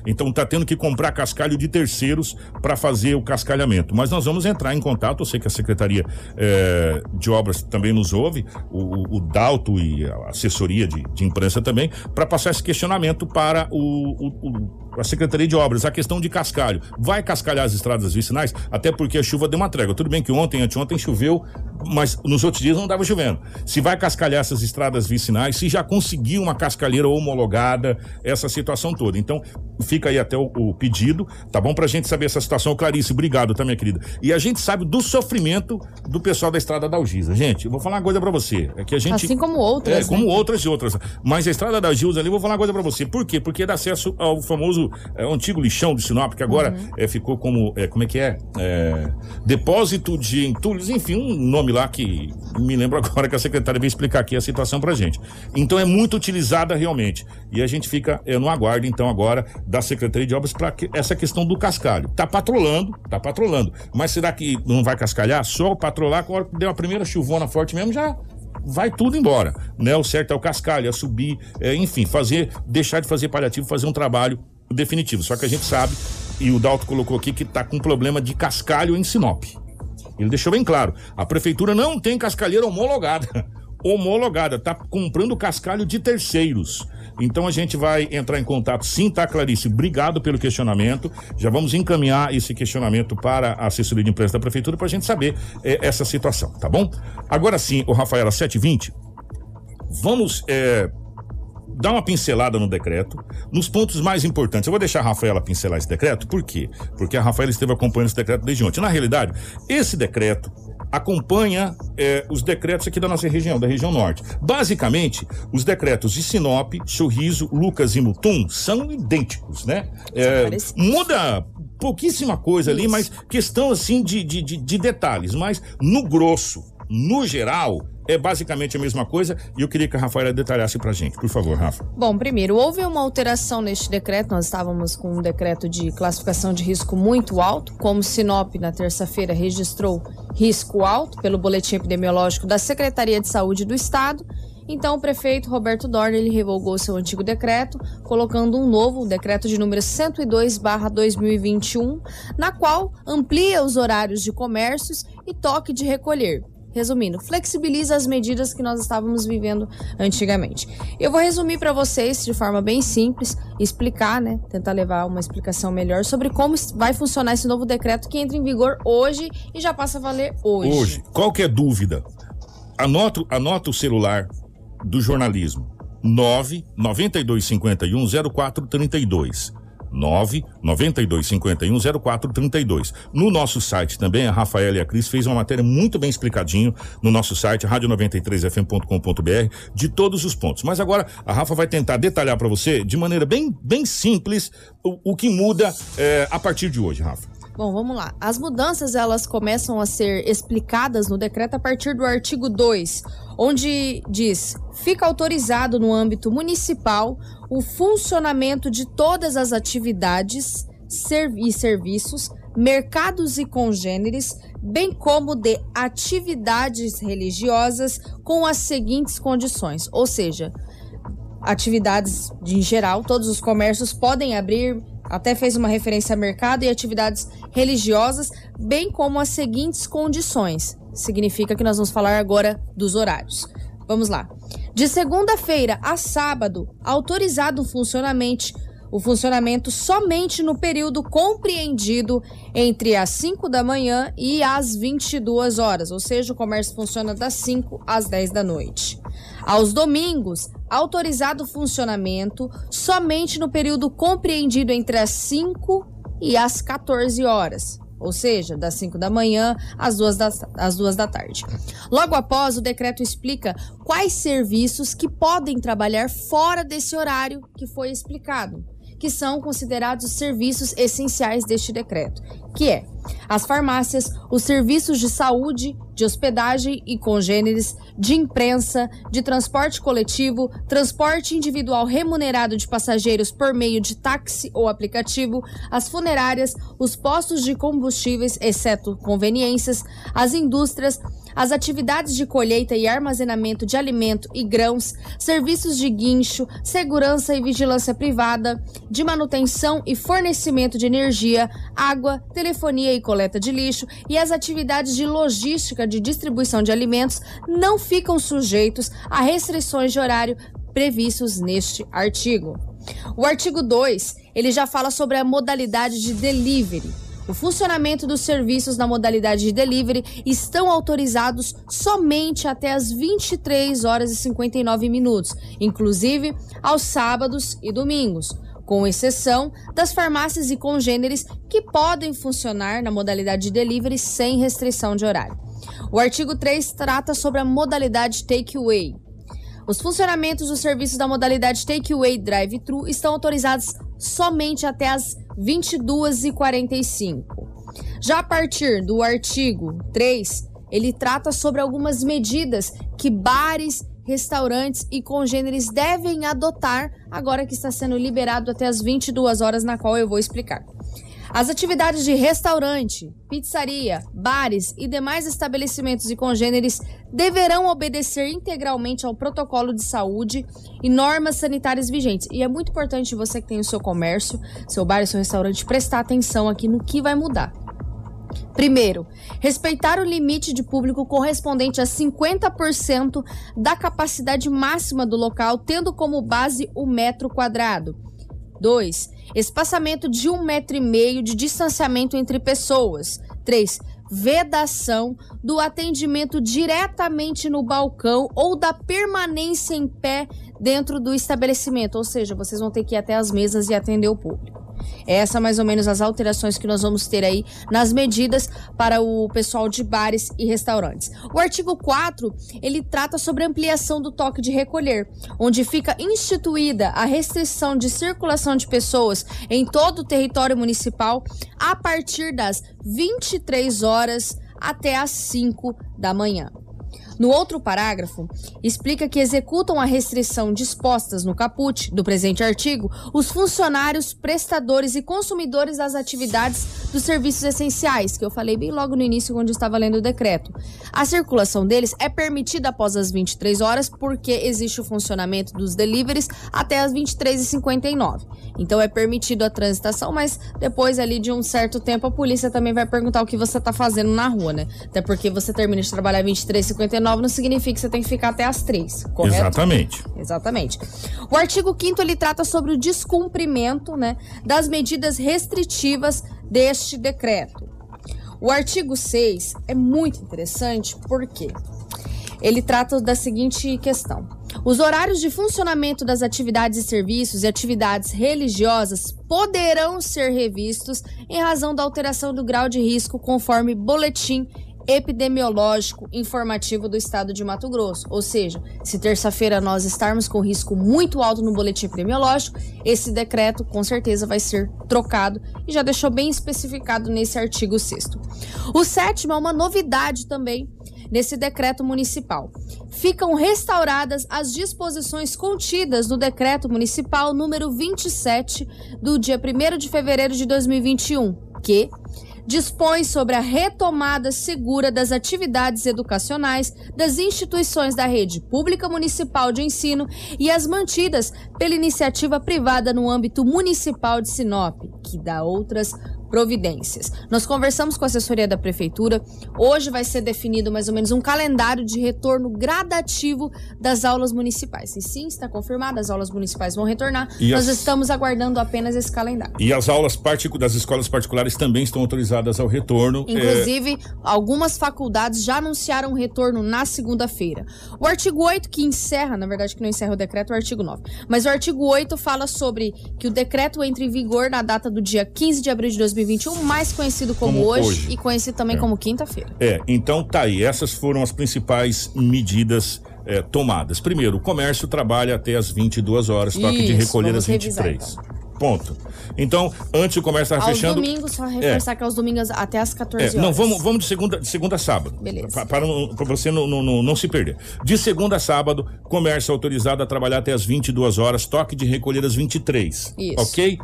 Então está tendo que comprar cascalho de terceiros para fazer o cascalhamento. Mas nós vamos entrar em contato, eu sei que a Secretaria eh, de Obras também nos ouve, o, o Dalto e a assessoria de, de imprensa também, para passar esse questionamento para o- o- o a Secretaria de Obras, a questão de cascalho. Vai cascalhar as estradas vicinais? Até porque a chuva deu uma trégua. Tudo bem que ontem, anteontem choveu, mas nos outros dias não estava chovendo. Se vai cascalhar essas estradas vicinais, se já conseguiu uma cascalheira homologada, essa situação toda. Então, fica aí até o, o pedido, tá bom? Pra gente saber essa situação. Clarice, obrigado, tá, minha querida? E a gente sabe do sofrimento do pessoal da estrada da Algiza. Gente, eu vou falar uma coisa pra você. É que a gente. Assim como outras, É, como né? outras e outras. Mas a estrada da Gilza ali, eu vou falar uma coisa pra você. Por quê? Porque dá acesso ao famoso é, antigo lixão de Sinop, que agora Uhum. é, ficou como. é, como é que é? É, Depósito de entulhos, enfim, um nome lá que me lembro agora que a secretária veio explicar aqui a situação pra gente. Então é muito utilizada realmente. E a gente fica é, no aguardo, então, agora, da Secretaria de Obras para essa questão do cascalho. Tá patrolando, tá patrolando. Mas será que não vai cascalhar? Só patrolar, quando deu a primeira chuvona forte mesmo, já vai tudo embora, né? O certo é o cascalho, é subir, é, enfim, fazer, deixar de fazer paliativo, fazer um trabalho definitivo. Só que a gente sabe, e o Dalto colocou aqui, que tá com problema de cascalho em Sinop. Ele deixou bem claro, a prefeitura não tem cascalheira homologada. Homologada, tá comprando cascalho de terceiros. Então a gente vai entrar em contato. Sim, tá, Clarice? Obrigado pelo questionamento. Já vamos encaminhar esse questionamento para a assessoria de imprensa da prefeitura para a gente saber eh, essa situação, tá bom? Agora sim, o Rafaela 720, vamos eh, dar uma pincelada no decreto, nos pontos mais importantes. Eu vou deixar a Rafaela pincelar esse decreto, por quê? Porque a Rafaela esteve acompanhando esse decreto desde ontem. Na realidade, esse decreto acompanha eh, os decretos aqui da nossa região, da região norte. Basicamente, os decretos de Sinop, Sorriso, Lucas e Mutum são idênticos, né? Eh, muda pouquíssima coisa ali, mas questão assim de, de, de, de detalhes. Mas no grosso, no geral, é basicamente a mesma coisa e eu queria que a Rafaela detalhasse pra gente. Por favor, Rafa. Bom, primeiro, houve uma alteração neste decreto. Nós estávamos com um decreto de classificação de risco muito alto, como Sinop na terça-feira registrou risco alto pelo boletim epidemiológico da Secretaria de Saúde do Estado. Então, o prefeito Roberto Dorner ele revogou seu antigo decreto, colocando um novo, o decreto de número 102/2021, na qual amplia os horários de comércios e toque de recolher. Resumindo, flexibiliza as medidas que nós estávamos vivendo antigamente. Eu vou resumir para vocês de forma bem simples, explicar, né, tentar levar uma explicação melhor sobre como vai funcionar esse novo decreto que entra em vigor hoje e já passa a valer hoje. Hoje, qualquer dúvida, anota, anota o celular do jornalismo. 99251 0432. 99251 0432. No nosso site também, a Rafaela e a Cris fez uma matéria muito bem explicadinho no nosso site, radio93fm.com.br, de todos os pontos. Mas agora a Rafa vai tentar detalhar para você, de maneira bem, bem simples, o, o que muda é, a partir de hoje, Rafa. Bom, vamos lá. As mudanças elas começam a ser explicadas no decreto a partir do artigo 2, onde diz: fica autorizado no âmbito municipal o funcionamento de todas as atividades e serviços, mercados e congêneres, bem como de atividades religiosas com as seguintes condições, ou seja, atividades de, em geral, todos os comércios podem abrir até fez uma referência a mercado e atividades religiosas, bem como as seguintes condições. Significa que nós vamos falar agora dos horários. Vamos lá. De segunda-feira a sábado, autorizado funcionamento, o funcionamento somente no período compreendido entre as 5 da manhã e as 22 horas, ou seja, o comércio funciona das 5 às 10 da noite. Aos domingos, autorizado funcionamento somente no período compreendido entre as 5 e as 14 horas, ou seja, das 5 da manhã às 2 da, às 2 da tarde. Logo após, o decreto explica quais serviços que podem trabalhar fora desse horário que foi explicado que são considerados serviços essenciais deste decreto, que é as farmácias, os serviços de saúde, de hospedagem e congêneres, de imprensa, de transporte coletivo, transporte individual remunerado de passageiros por meio de táxi ou aplicativo, as funerárias, os postos de combustíveis, exceto conveniências, as indústrias, as atividades de colheita e armazenamento de alimento e grãos, serviços de guincho, segurança e vigilância privada, de manutenção e fornecimento de energia, água, telefonia e coleta de lixo e as atividades de logística de distribuição de alimentos não ficam sujeitos a restrições de horário previstos neste artigo. O artigo 2, ele já fala sobre a modalidade de delivery. O funcionamento dos serviços na modalidade de delivery estão autorizados somente até as 23 horas e 59 minutos, inclusive aos sábados e domingos, com exceção das farmácias e congêneres que podem funcionar na modalidade de delivery sem restrição de horário. O artigo 3 trata sobre a modalidade takeaway. Os funcionamentos dos serviços da modalidade takeaway drive-thru estão autorizados somente até as 22h45. Já a partir do artigo 3, ele trata sobre algumas medidas que bares, restaurantes e congêneres devem adotar agora que está sendo liberado até as 22 horas, na qual eu vou explicar. As atividades de restaurante, pizzaria, bares e demais estabelecimentos e congêneres deverão obedecer integralmente ao protocolo de saúde e normas sanitárias vigentes. E é muito importante você que tem o seu comércio, seu bar e seu restaurante prestar atenção aqui no que vai mudar. Primeiro, respeitar o limite de público correspondente a 50% da capacidade máxima do local, tendo como base o metro quadrado. 2. Espaçamento de um metro e meio de distanciamento entre pessoas. 3. Vedação do atendimento diretamente no balcão ou da permanência em pé dentro do estabelecimento. Ou seja, vocês vão ter que ir até as mesas e atender o público. Essa mais ou menos as alterações que nós vamos ter aí nas medidas para o pessoal de bares e restaurantes. O artigo 4, ele trata sobre ampliação do toque de recolher, onde fica instituída a restrição de circulação de pessoas em todo o território municipal a partir das 23 horas até às 5 da manhã. No outro parágrafo, explica que executam a restrição dispostas no caput do presente artigo os funcionários, prestadores e consumidores das atividades dos serviços essenciais, que eu falei bem logo no início quando estava lendo o decreto. A circulação deles é permitida após as 23 horas porque existe o funcionamento dos deliveries até as 23h59. Então é permitido a transitação, mas depois ali de um certo tempo a polícia também vai perguntar o que você está fazendo na rua, né? Até porque você termina de trabalhar 23h59 não significa que você tem que ficar até as três, correto? Exatamente. Exatamente. O artigo 5 ele trata sobre o descumprimento, né, das medidas restritivas deste decreto. O artigo 6 é muito interessante porque ele trata da seguinte questão: os horários de funcionamento das atividades e serviços e atividades religiosas poderão ser revistos em razão da alteração do grau de risco conforme boletim epidemiológico informativo do estado de Mato Grosso. Ou seja, se terça-feira nós estarmos com risco muito alto no boletim epidemiológico, esse decreto com certeza vai ser trocado e já deixou bem especificado nesse artigo 6. O sétimo é uma novidade também nesse decreto municipal. Ficam restauradas as disposições contidas no decreto municipal número 27 do dia 1 de fevereiro de 2021, que dispõe sobre a retomada segura das atividades educacionais das instituições da rede pública municipal de ensino e as mantidas pela iniciativa privada no âmbito municipal de Sinop, que dá outras providências. Nós conversamos com a assessoria da prefeitura. Hoje vai ser definido mais ou menos um calendário de retorno gradativo das aulas municipais. E sim, está confirmado, as aulas municipais vão retornar. E Nós as... estamos aguardando apenas esse calendário. E as aulas das escolas particulares também estão autorizadas ao retorno. É, Inclusive, é... algumas faculdades já anunciaram o retorno na segunda-feira. O artigo 8, que encerra, na verdade que não encerra o decreto, é o artigo 9. Mas o artigo 8 fala sobre que o decreto entra em vigor na data do dia 15 de abril de 2020 2021, mais conhecido como, como hoje, hoje, e conhecido também é. como quinta-feira. É, então tá aí. Essas foram as principais medidas é, tomadas. Primeiro, o comércio trabalha até as 22 horas, toque Isso, de recolher às 23. Então. Ponto. Então, antes o comércio estava fechando. Aos domingos, só reforçar é. que aos domingos até as 14 é, horas. Não, vamos, vamos de segunda, de segunda a sábado. Beleza. Para, para você não, não, não, se perder. De segunda a sábado, comércio autorizado a trabalhar até as 22 horas, toque de recolher às 23. Isso. Ok?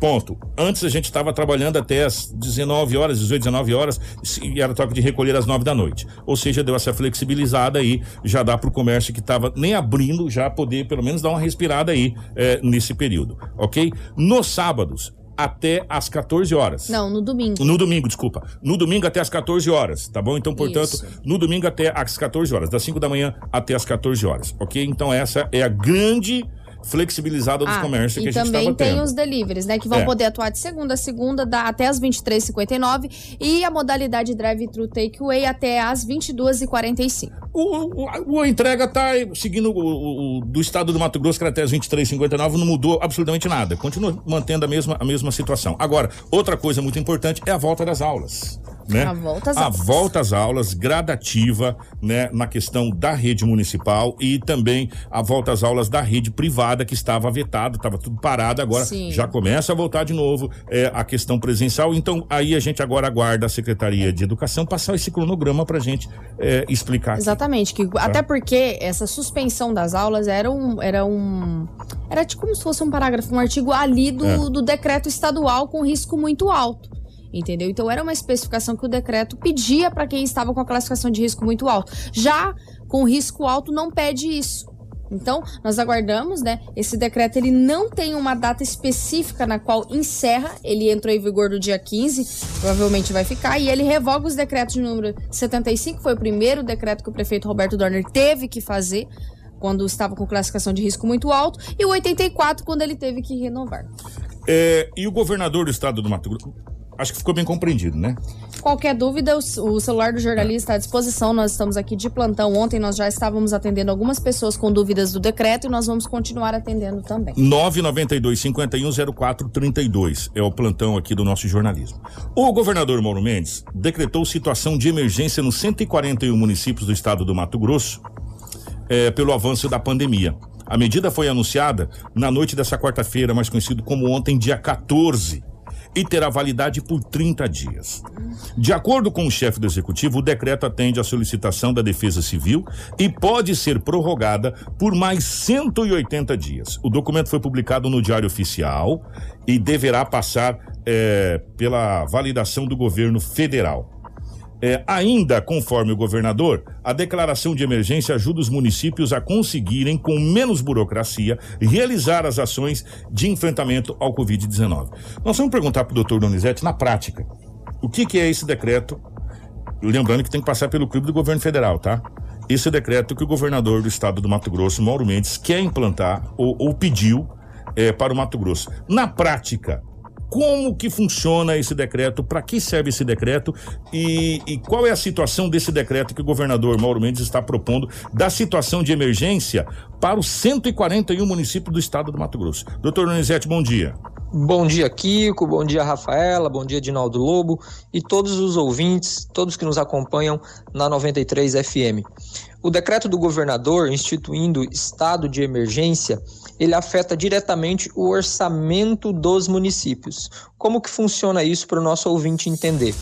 Ponto. Antes a gente estava trabalhando até as 19 horas, 18, 19 horas, e era toque de recolher às 9 da noite. Ou seja, deu essa flexibilizada aí, já dá para o comércio que estava nem abrindo, já poder pelo menos dar uma respirada aí é, nesse período, ok? Nos sábados, até às 14 horas. Não, no domingo. No domingo, desculpa. No domingo até às 14 horas, tá bom? Então, portanto, Isso. no domingo até às 14 horas, das 5 da manhã até às 14 horas, ok? Então, essa é a grande flexibilizada dos ah, comércios que a gente estava tendo. E também tem os deliveries, né? Que vão é. poder atuar de segunda a segunda, da, até as 23h59 e a modalidade drive-thru takeaway até as 22h45. O, o, a entrega tá seguindo o, o, do estado do Mato Grosso, que era até as 23h59, não mudou absolutamente nada. Continua mantendo a mesma, a mesma situação. Agora, outra coisa muito importante é a volta das aulas né? A volta às a aulas. volta às aulas gradativa, né, na questão da rede municipal e também a volta às aulas da rede privada que estava vetado, estava tudo parado, agora Sim. já começa a voltar de novo é, a questão presencial. Então aí a gente agora aguarda a Secretaria de Educação passar esse cronograma para a gente é, explicar. Exatamente, que, tá? até porque essa suspensão das aulas era um, era um, era tipo como se fosse um parágrafo, um artigo ali do, é. do decreto estadual com risco muito alto entendeu? Então era uma especificação que o decreto pedia para quem estava com a classificação de risco muito alto. Já com risco alto não pede isso. Então, nós aguardamos, né? Esse decreto ele não tem uma data específica na qual encerra, ele entrou em vigor no dia 15, provavelmente vai ficar, e ele revoga os decretos de número 75, foi o primeiro decreto que o prefeito Roberto Dorner teve que fazer quando estava com classificação de risco muito alto, e o 84 quando ele teve que renovar. É, e o governador do estado do Mato Grosso, acho que ficou bem compreendido, né? Qualquer dúvida, o, celular do jornalista está à disposição. Nós estamos aqui de plantão. Ontem nós já estávamos atendendo algumas pessoas com dúvidas do decreto e nós vamos continuar atendendo também. 992 5104 32 é o plantão aqui do nosso jornalismo. O governador Mauro Mendes decretou situação de emergência nos 141 municípios do estado do Mato Grosso é, pelo avanço da pandemia. A medida foi anunciada na noite dessa quarta-feira, mais conhecido como ontem, dia 14 e terá validade por 30 dias. De acordo com o chefe do executivo, o decreto atende à solicitação da Defesa Civil e pode ser prorrogada por mais 180 dias. O documento foi publicado no Diário Oficial e deverá passar é, pela validação do governo federal. É, ainda, conforme o governador, a declaração de emergência ajuda os municípios a conseguirem, com menos burocracia, realizar as ações de enfrentamento ao Covid-19. Nós vamos perguntar para o doutor Donizete, na prática, o que, que é esse decreto? Lembrando que tem que passar pelo clube do governo federal, tá? Esse decreto que o governador do estado do Mato Grosso, Mauro Mendes, quer implantar ou, ou pediu é, para o Mato Grosso. Na prática, como que funciona esse decreto, para que serve esse decreto e, e, qual é a situação desse decreto que o governador Mauro Mendes está propondo da situação de emergência para os 141 municípios do estado do Mato Grosso. Doutor Donizete, bom dia. Bom dia, Kiko. Bom dia, Rafaela. Bom dia, Dinaldo Lobo e todos os ouvintes, todos que nos acompanham na 93 FM. O decreto do governador instituindo estado de emergência, ele afeta diretamente o orçamento dos municípios. Como que funciona isso para o nosso ouvinte entender?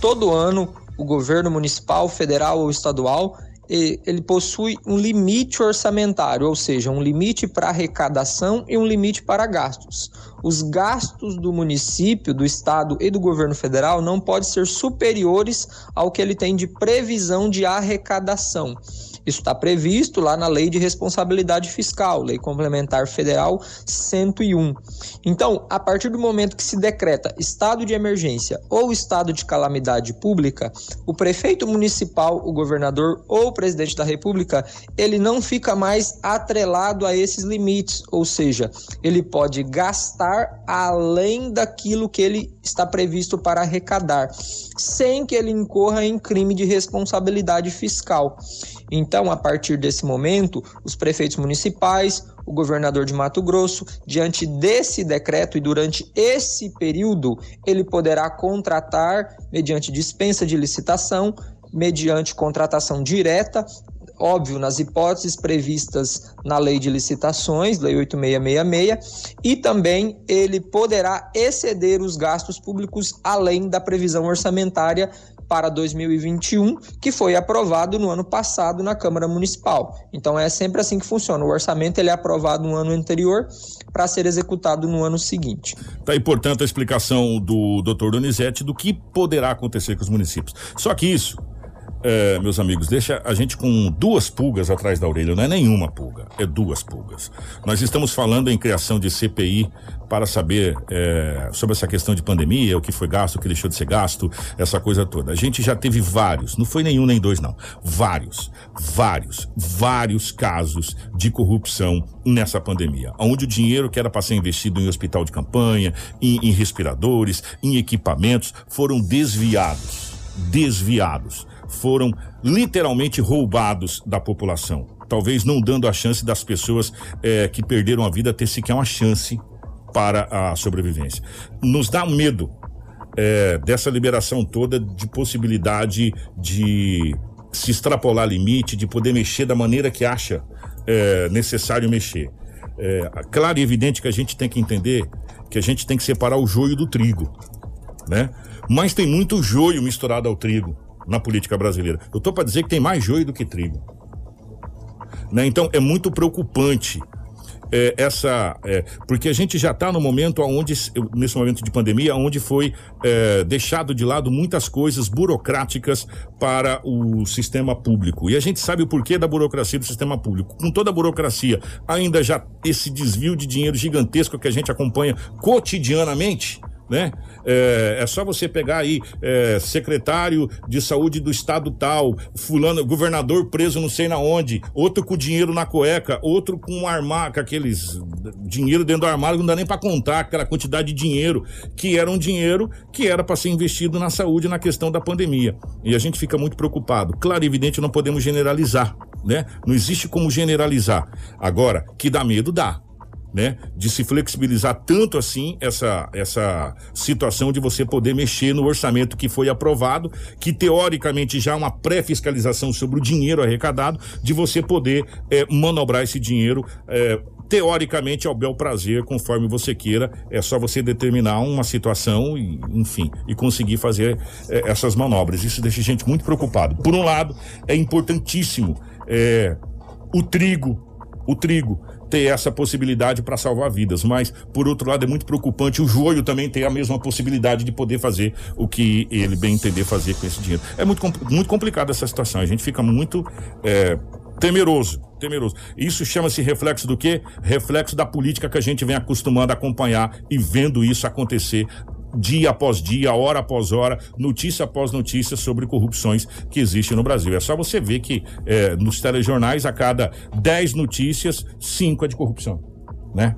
Todo ano, o governo municipal, federal ou estadual ele possui um limite orçamentário, ou seja, um limite para arrecadação e um limite para gastos. Os gastos do município, do estado e do governo federal não podem ser superiores ao que ele tem de previsão de arrecadação. Isso está previsto lá na Lei de Responsabilidade Fiscal, Lei Complementar Federal 101. Então, a partir do momento que se decreta estado de emergência ou estado de calamidade pública, o prefeito municipal, o governador ou o presidente da República, ele não fica mais atrelado a esses limites, ou seja, ele pode gastar além daquilo que ele está previsto para arrecadar, sem que ele incorra em crime de responsabilidade fiscal. Então, a partir desse momento, os prefeitos municipais, o governador de Mato Grosso, diante desse decreto e durante esse período, ele poderá contratar mediante dispensa de licitação, mediante contratação direta, óbvio, nas hipóteses previstas na Lei de Licitações, Lei 8666, e também ele poderá exceder os gastos públicos além da previsão orçamentária para 2021, que foi aprovado no ano passado na Câmara Municipal. Então é sempre assim que funciona. O orçamento ele é aprovado no ano anterior para ser executado no ano seguinte. Tá aí, portanto, a explicação do Dr. Donizete do que poderá acontecer com os municípios. Só que isso é, meus amigos, deixa a gente com duas pulgas atrás da orelha. Não é nenhuma pulga, é duas pulgas. Nós estamos falando em criação de CPI para saber é, sobre essa questão de pandemia, o que foi gasto, o que deixou de ser gasto, essa coisa toda. A gente já teve vários, não foi nenhum nem dois, não. Vários, vários, vários casos de corrupção nessa pandemia. Onde o dinheiro que era para ser investido em hospital de campanha, em, em respiradores, em equipamentos, foram desviados. Desviados foram literalmente roubados da população. Talvez não dando a chance das pessoas é, que perderam a vida ter sequer uma chance para a sobrevivência. Nos dá medo é, dessa liberação toda de possibilidade de se extrapolar limite, de poder mexer da maneira que acha é, necessário mexer. É, claro e evidente que a gente tem que entender que a gente tem que separar o joio do trigo, né? Mas tem muito joio misturado ao trigo na política brasileira. Eu estou para dizer que tem mais joio do que trigo. Né? Então é muito preocupante é, essa. É, porque a gente já está no momento onde, nesse momento de pandemia, onde foi é, deixado de lado muitas coisas burocráticas para o sistema público. E a gente sabe o porquê da burocracia do sistema público. Com toda a burocracia, ainda já esse desvio de dinheiro gigantesco que a gente acompanha cotidianamente né? É, é, só você pegar aí é, secretário de saúde do estado tal, fulano, governador preso não sei na onde, outro com dinheiro na cueca, outro com um armário, com aqueles dinheiro dentro do armário, não dá nem para contar aquela quantidade de dinheiro que era um dinheiro que era para ser investido na saúde na questão da pandemia. E a gente fica muito preocupado. Claro, evidente, não podemos generalizar, né? Não existe como generalizar. Agora, que dá medo, dá né? De se flexibilizar tanto assim essa, essa situação de você poder mexer no orçamento que foi aprovado, que teoricamente já é uma pré-fiscalização sobre o dinheiro arrecadado, de você poder é, manobrar esse dinheiro. É, teoricamente ao bel prazer, conforme você queira, é só você determinar uma situação e, enfim, e conseguir fazer é, essas manobras. Isso deixa a gente muito preocupado. Por um lado, é importantíssimo é, o trigo, o trigo ter essa possibilidade para salvar vidas, mas por outro lado é muito preocupante o joio também ter a mesma possibilidade de poder fazer o que ele bem entender fazer com esse dinheiro. É muito, muito complicada essa situação, a gente fica muito é, temeroso, temeroso. Isso chama-se reflexo do quê? Reflexo da política que a gente vem acostumando a acompanhar e vendo isso acontecer dia após dia, hora após hora, notícia após notícia sobre corrupções que existem no Brasil. É só você ver que é, nos telejornais, a cada 10 notícias, 5 é de corrupção, né?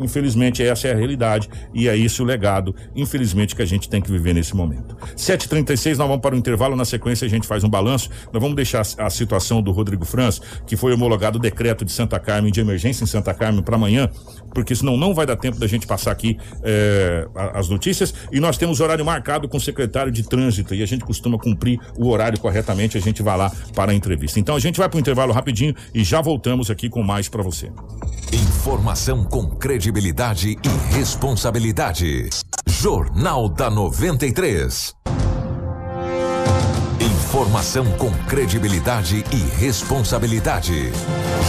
Infelizmente, essa é a realidade e é esse o legado, infelizmente, que a gente tem que viver nesse momento. 7h36, nós vamos para o intervalo. Na sequência, a gente faz um balanço. Nós vamos deixar a situação do Rodrigo Franz, que foi homologado o decreto de Santa Carmen, de emergência em Santa Carmen, para amanhã, porque senão não vai dar tempo da gente passar aqui é, as notícias. E nós temos horário marcado com o secretário de trânsito e a gente costuma cumprir o horário corretamente. A gente vai lá para a entrevista. Então a gente vai para o intervalo rapidinho e já voltamos aqui com mais para você. Informação com credibilidade e responsabilidade. Jornal da 93. Informação com credibilidade e responsabilidade.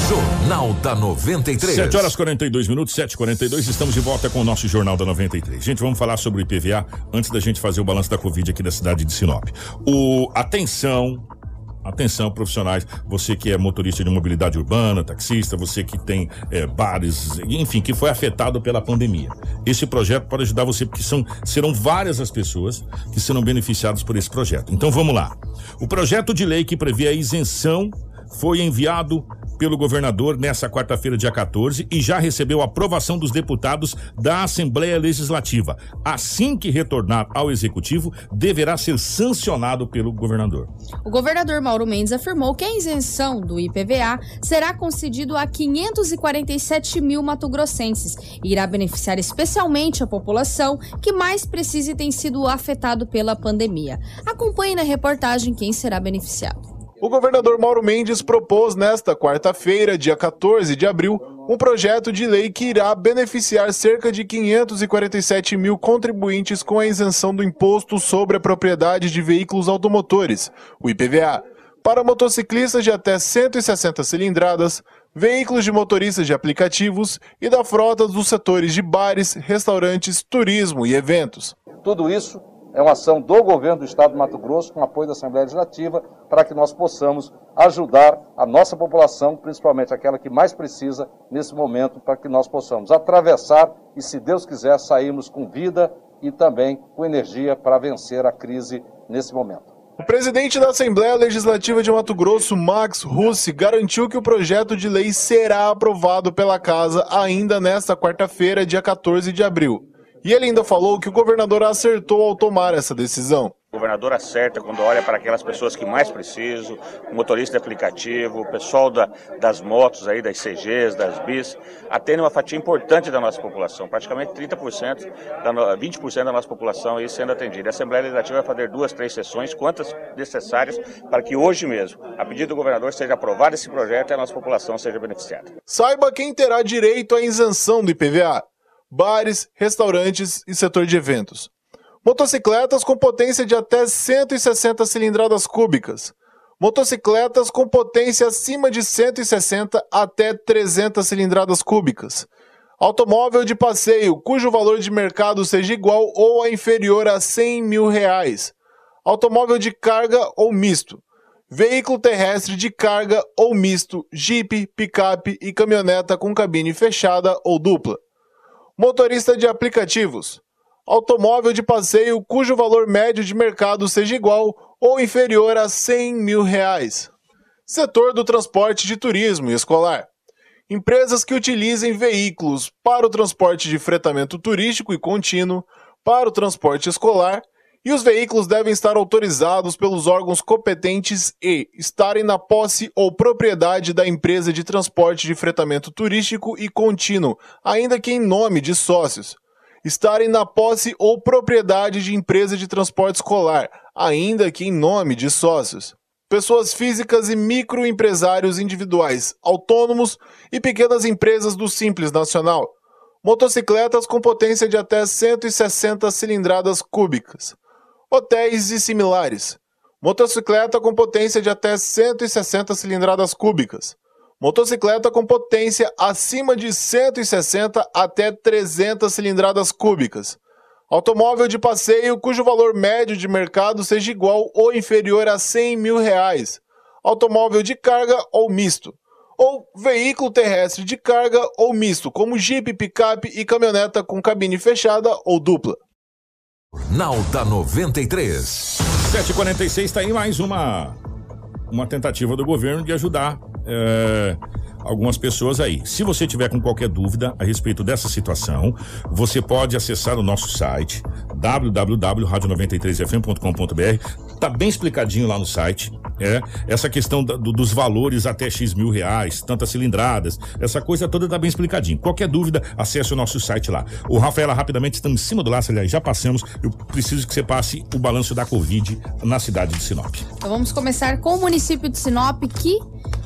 Jornal da 93. 7 horas 42 minutos, 7h42. Estamos de volta com o nosso Jornal da 93. Gente, vamos falar sobre o IPVA antes da gente fazer o balanço da Covid aqui da cidade de Sinop. O, atenção, Atenção, profissionais, você que é motorista de mobilidade urbana, taxista, você que tem é, bares, enfim, que foi afetado pela pandemia. Esse projeto pode ajudar você, porque são, serão várias as pessoas que serão beneficiadas por esse projeto. Então vamos lá. O projeto de lei que prevê a isenção foi enviado pelo governador nessa quarta-feira, dia 14, e já recebeu aprovação dos deputados da Assembleia Legislativa. Assim que retornar ao Executivo, deverá ser sancionado pelo governador. O governador Mauro Mendes afirmou que a isenção do IPVA será concedido a 547 mil matogrossenses e irá beneficiar especialmente a população que mais precisa e tem sido afetado pela pandemia. Acompanhe na reportagem quem será beneficiado. O governador Mauro Mendes propôs nesta quarta-feira, dia 14 de abril, um projeto de lei que irá beneficiar cerca de 547 mil contribuintes com a isenção do imposto sobre a propriedade de veículos automotores, o IPVA, para motociclistas de até 160 cilindradas, veículos de motoristas de aplicativos e da frota dos setores de bares, restaurantes, turismo e eventos. Tudo isso é uma ação do governo do Estado do Mato Grosso, com apoio da Assembleia Legislativa, para que nós possamos ajudar a nossa população, principalmente aquela que mais precisa nesse momento, para que nós possamos atravessar e, se Deus quiser, sairmos com vida e também com energia para vencer a crise nesse momento. O presidente da Assembleia Legislativa de Mato Grosso, Max Russi, garantiu que o projeto de lei será aprovado pela Casa ainda nesta quarta-feira, dia 14 de abril. E ele ainda falou que o governador acertou ao tomar essa decisão. O governador acerta quando olha para aquelas pessoas que mais precisam, o motorista de aplicativo, o pessoal da, das motos aí, das CGs, das BIs, atende uma fatia importante da nossa população, praticamente 30%, da, 20% da nossa população aí sendo atendida. A Assembleia Legislativa vai fazer duas, três sessões, quantas necessárias, para que hoje mesmo, a pedido do governador, seja aprovado esse projeto e a nossa população seja beneficiada. Saiba quem terá direito à isenção do IPVA bares, restaurantes e setor de eventos. Motocicletas com potência de até 160 cilindradas cúbicas. Motocicletas com potência acima de 160 até 300 cilindradas cúbicas. Automóvel de passeio cujo valor de mercado seja igual ou inferior a 100 mil reais. Automóvel de carga ou misto. Veículo terrestre de carga ou misto, jipe, picape e caminhoneta com cabine fechada ou dupla. Motorista de aplicativos. Automóvel de passeio cujo valor médio de mercado seja igual ou inferior a 100 mil reais. Setor do transporte de turismo e escolar. Empresas que utilizem veículos para o transporte de fretamento turístico e contínuo, para o transporte escolar, e os veículos devem estar autorizados pelos órgãos competentes e estarem na posse ou propriedade da empresa de transporte de fretamento turístico e contínuo, ainda que em nome de sócios. Estarem na posse ou propriedade de empresa de transporte escolar, ainda que em nome de sócios. Pessoas físicas e microempresários individuais, autônomos e pequenas empresas do Simples Nacional. Motocicletas com potência de até 160 cilindradas cúbicas. Hotéis e similares. Motocicleta com potência de até 160 cilindradas cúbicas. Motocicleta com potência acima de 160 até 300 cilindradas cúbicas. Automóvel de passeio cujo valor médio de mercado seja igual ou inferior a 100 mil reais. Automóvel de carga ou misto. Ou veículo terrestre de carga ou misto, como Jeep, picape e caminhoneta com cabine fechada ou dupla. Nalda 93. 746 está aí mais uma uma tentativa do governo de ajudar é, algumas pessoas aí. Se você tiver com qualquer dúvida a respeito dessa situação, você pode acessar o nosso site www.radio93fm.com.br. Tá bem explicadinho lá no site. É, essa questão da, do, dos valores até X mil reais, tantas cilindradas, essa coisa toda tá bem explicadinho. Qualquer dúvida, acesse o nosso site lá. O Rafaela, rapidamente, estamos em cima do laço, aliás, já passamos. Eu preciso que você passe o balanço da Covid na cidade de Sinop. Então vamos começar com o município de Sinop, que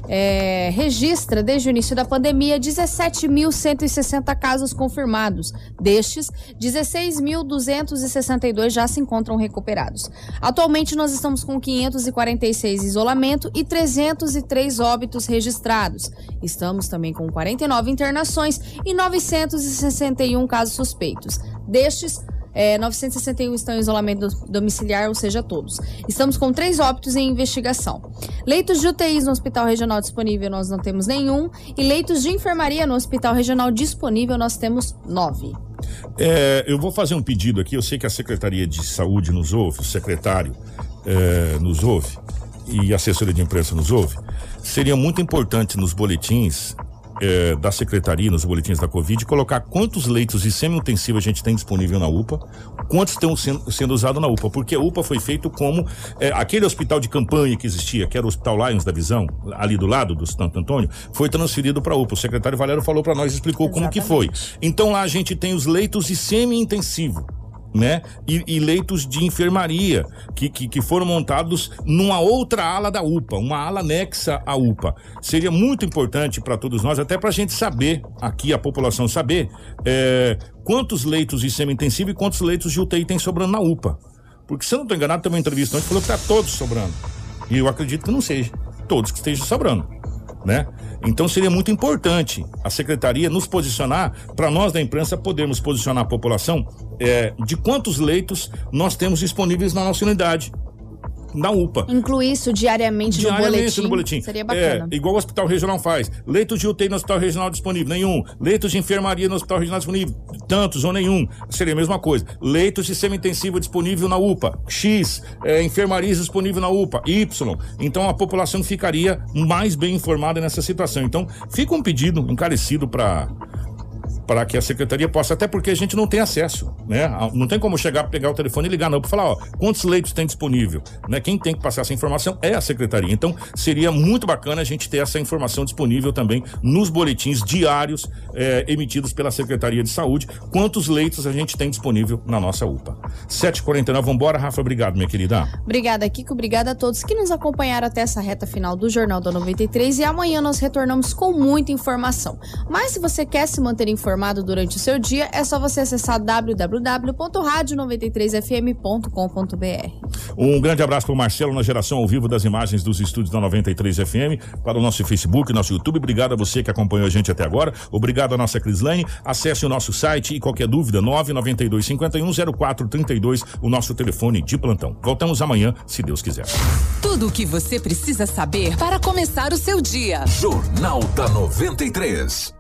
é, registra desde o início da pandemia 17.160 casos confirmados. Destes, 16.262 já se encontram recuperados. Atualmente, nós estamos com 546 isolamento e 303 óbitos registrados. Estamos também com 49 internações e 961 casos suspeitos. Destes, é, 961 estão em isolamento domiciliar, ou seja, todos. Estamos com três óbitos em investigação. Leitos de UTIs no Hospital Regional disponível, nós não temos nenhum. E leitos de enfermaria no Hospital Regional disponível, nós temos nove. É, eu vou fazer um pedido aqui. Eu sei que a Secretaria de Saúde nos ouve, o secretário é, nos ouve e a assessoria de imprensa nos ouve. Seria muito importante nos boletins é, da secretaria, nos boletins da Covid, colocar quantos leitos de semi-intensivo a gente tem disponível na UPA, quantos estão sendo, sendo usados na UPA, porque a UPA foi feito como é, aquele hospital de campanha que existia, que era o Hospital Lions da Visão, ali do lado do Santo Antônio, foi transferido para a UPA. O secretário Valério falou para nós, explicou Exatamente. como que foi. Então lá a gente tem os leitos de semi-intensivo né? E, e, leitos de enfermaria que, que, que, foram montados numa outra ala da UPA, uma ala anexa à UPA. Seria muito importante para todos nós, até para a gente saber, aqui a população saber, é, quantos leitos de semi-intensivo e quantos leitos de UTI tem sobrando na UPA. Porque se eu não estou enganado, tem uma entrevista onde falou que está todos sobrando. E eu acredito que não seja. Todos que estejam sobrando né? Então seria muito importante a secretaria nos posicionar para nós da imprensa podermos posicionar a população é, de quantos leitos nós temos disponíveis na nossa unidade na UPA. Incluir isso diariamente, diariamente no, boletim, no boletim. Seria bacana. É, igual o Hospital Regional faz. Leitos de UTI no Hospital Regional disponível, nenhum. Leitos de enfermaria no Hospital Regional disponível, tantos ou nenhum. Seria a mesma coisa. Leitos de semi-intensivo disponível na UPA, X. É, enfermaria disponível na UPA, Y. Então a população ficaria mais bem informada nessa situação. Então fica um pedido encarecido para para que a secretaria possa, até porque a gente não tem acesso, né? Não tem como chegar, pegar o telefone e ligar não para falar, ó, quantos leitos tem disponível, né? Quem tem que passar essa informação é a secretaria. Então, seria muito bacana a gente ter essa informação disponível também nos boletins diários eh, emitidos pela Secretaria de Saúde, quantos leitos a gente tem disponível na nossa UPA. 7h49, vambora, Rafa, obrigado, minha querida. Obrigada, Kiko, obrigada a todos que nos acompanharam até essa reta final do Jornal da 93 e amanhã nós retornamos com muita informação. Mas se você quer se manter informado informado durante o seu dia, é só você acessar www.radio93fm.com.br. Um grande abraço para o Marcelo na geração ao vivo das imagens dos estúdios da 93 FM, para o nosso Facebook, nosso YouTube. Obrigado a você que acompanhou a gente até agora. Obrigado à nossa Crislane. Acesse o nosso site e qualquer dúvida, 992 51 0432, o nosso telefone de plantão. Voltamos amanhã, se Deus quiser. Tudo o que você precisa saber para começar o seu dia. Jornal da 93.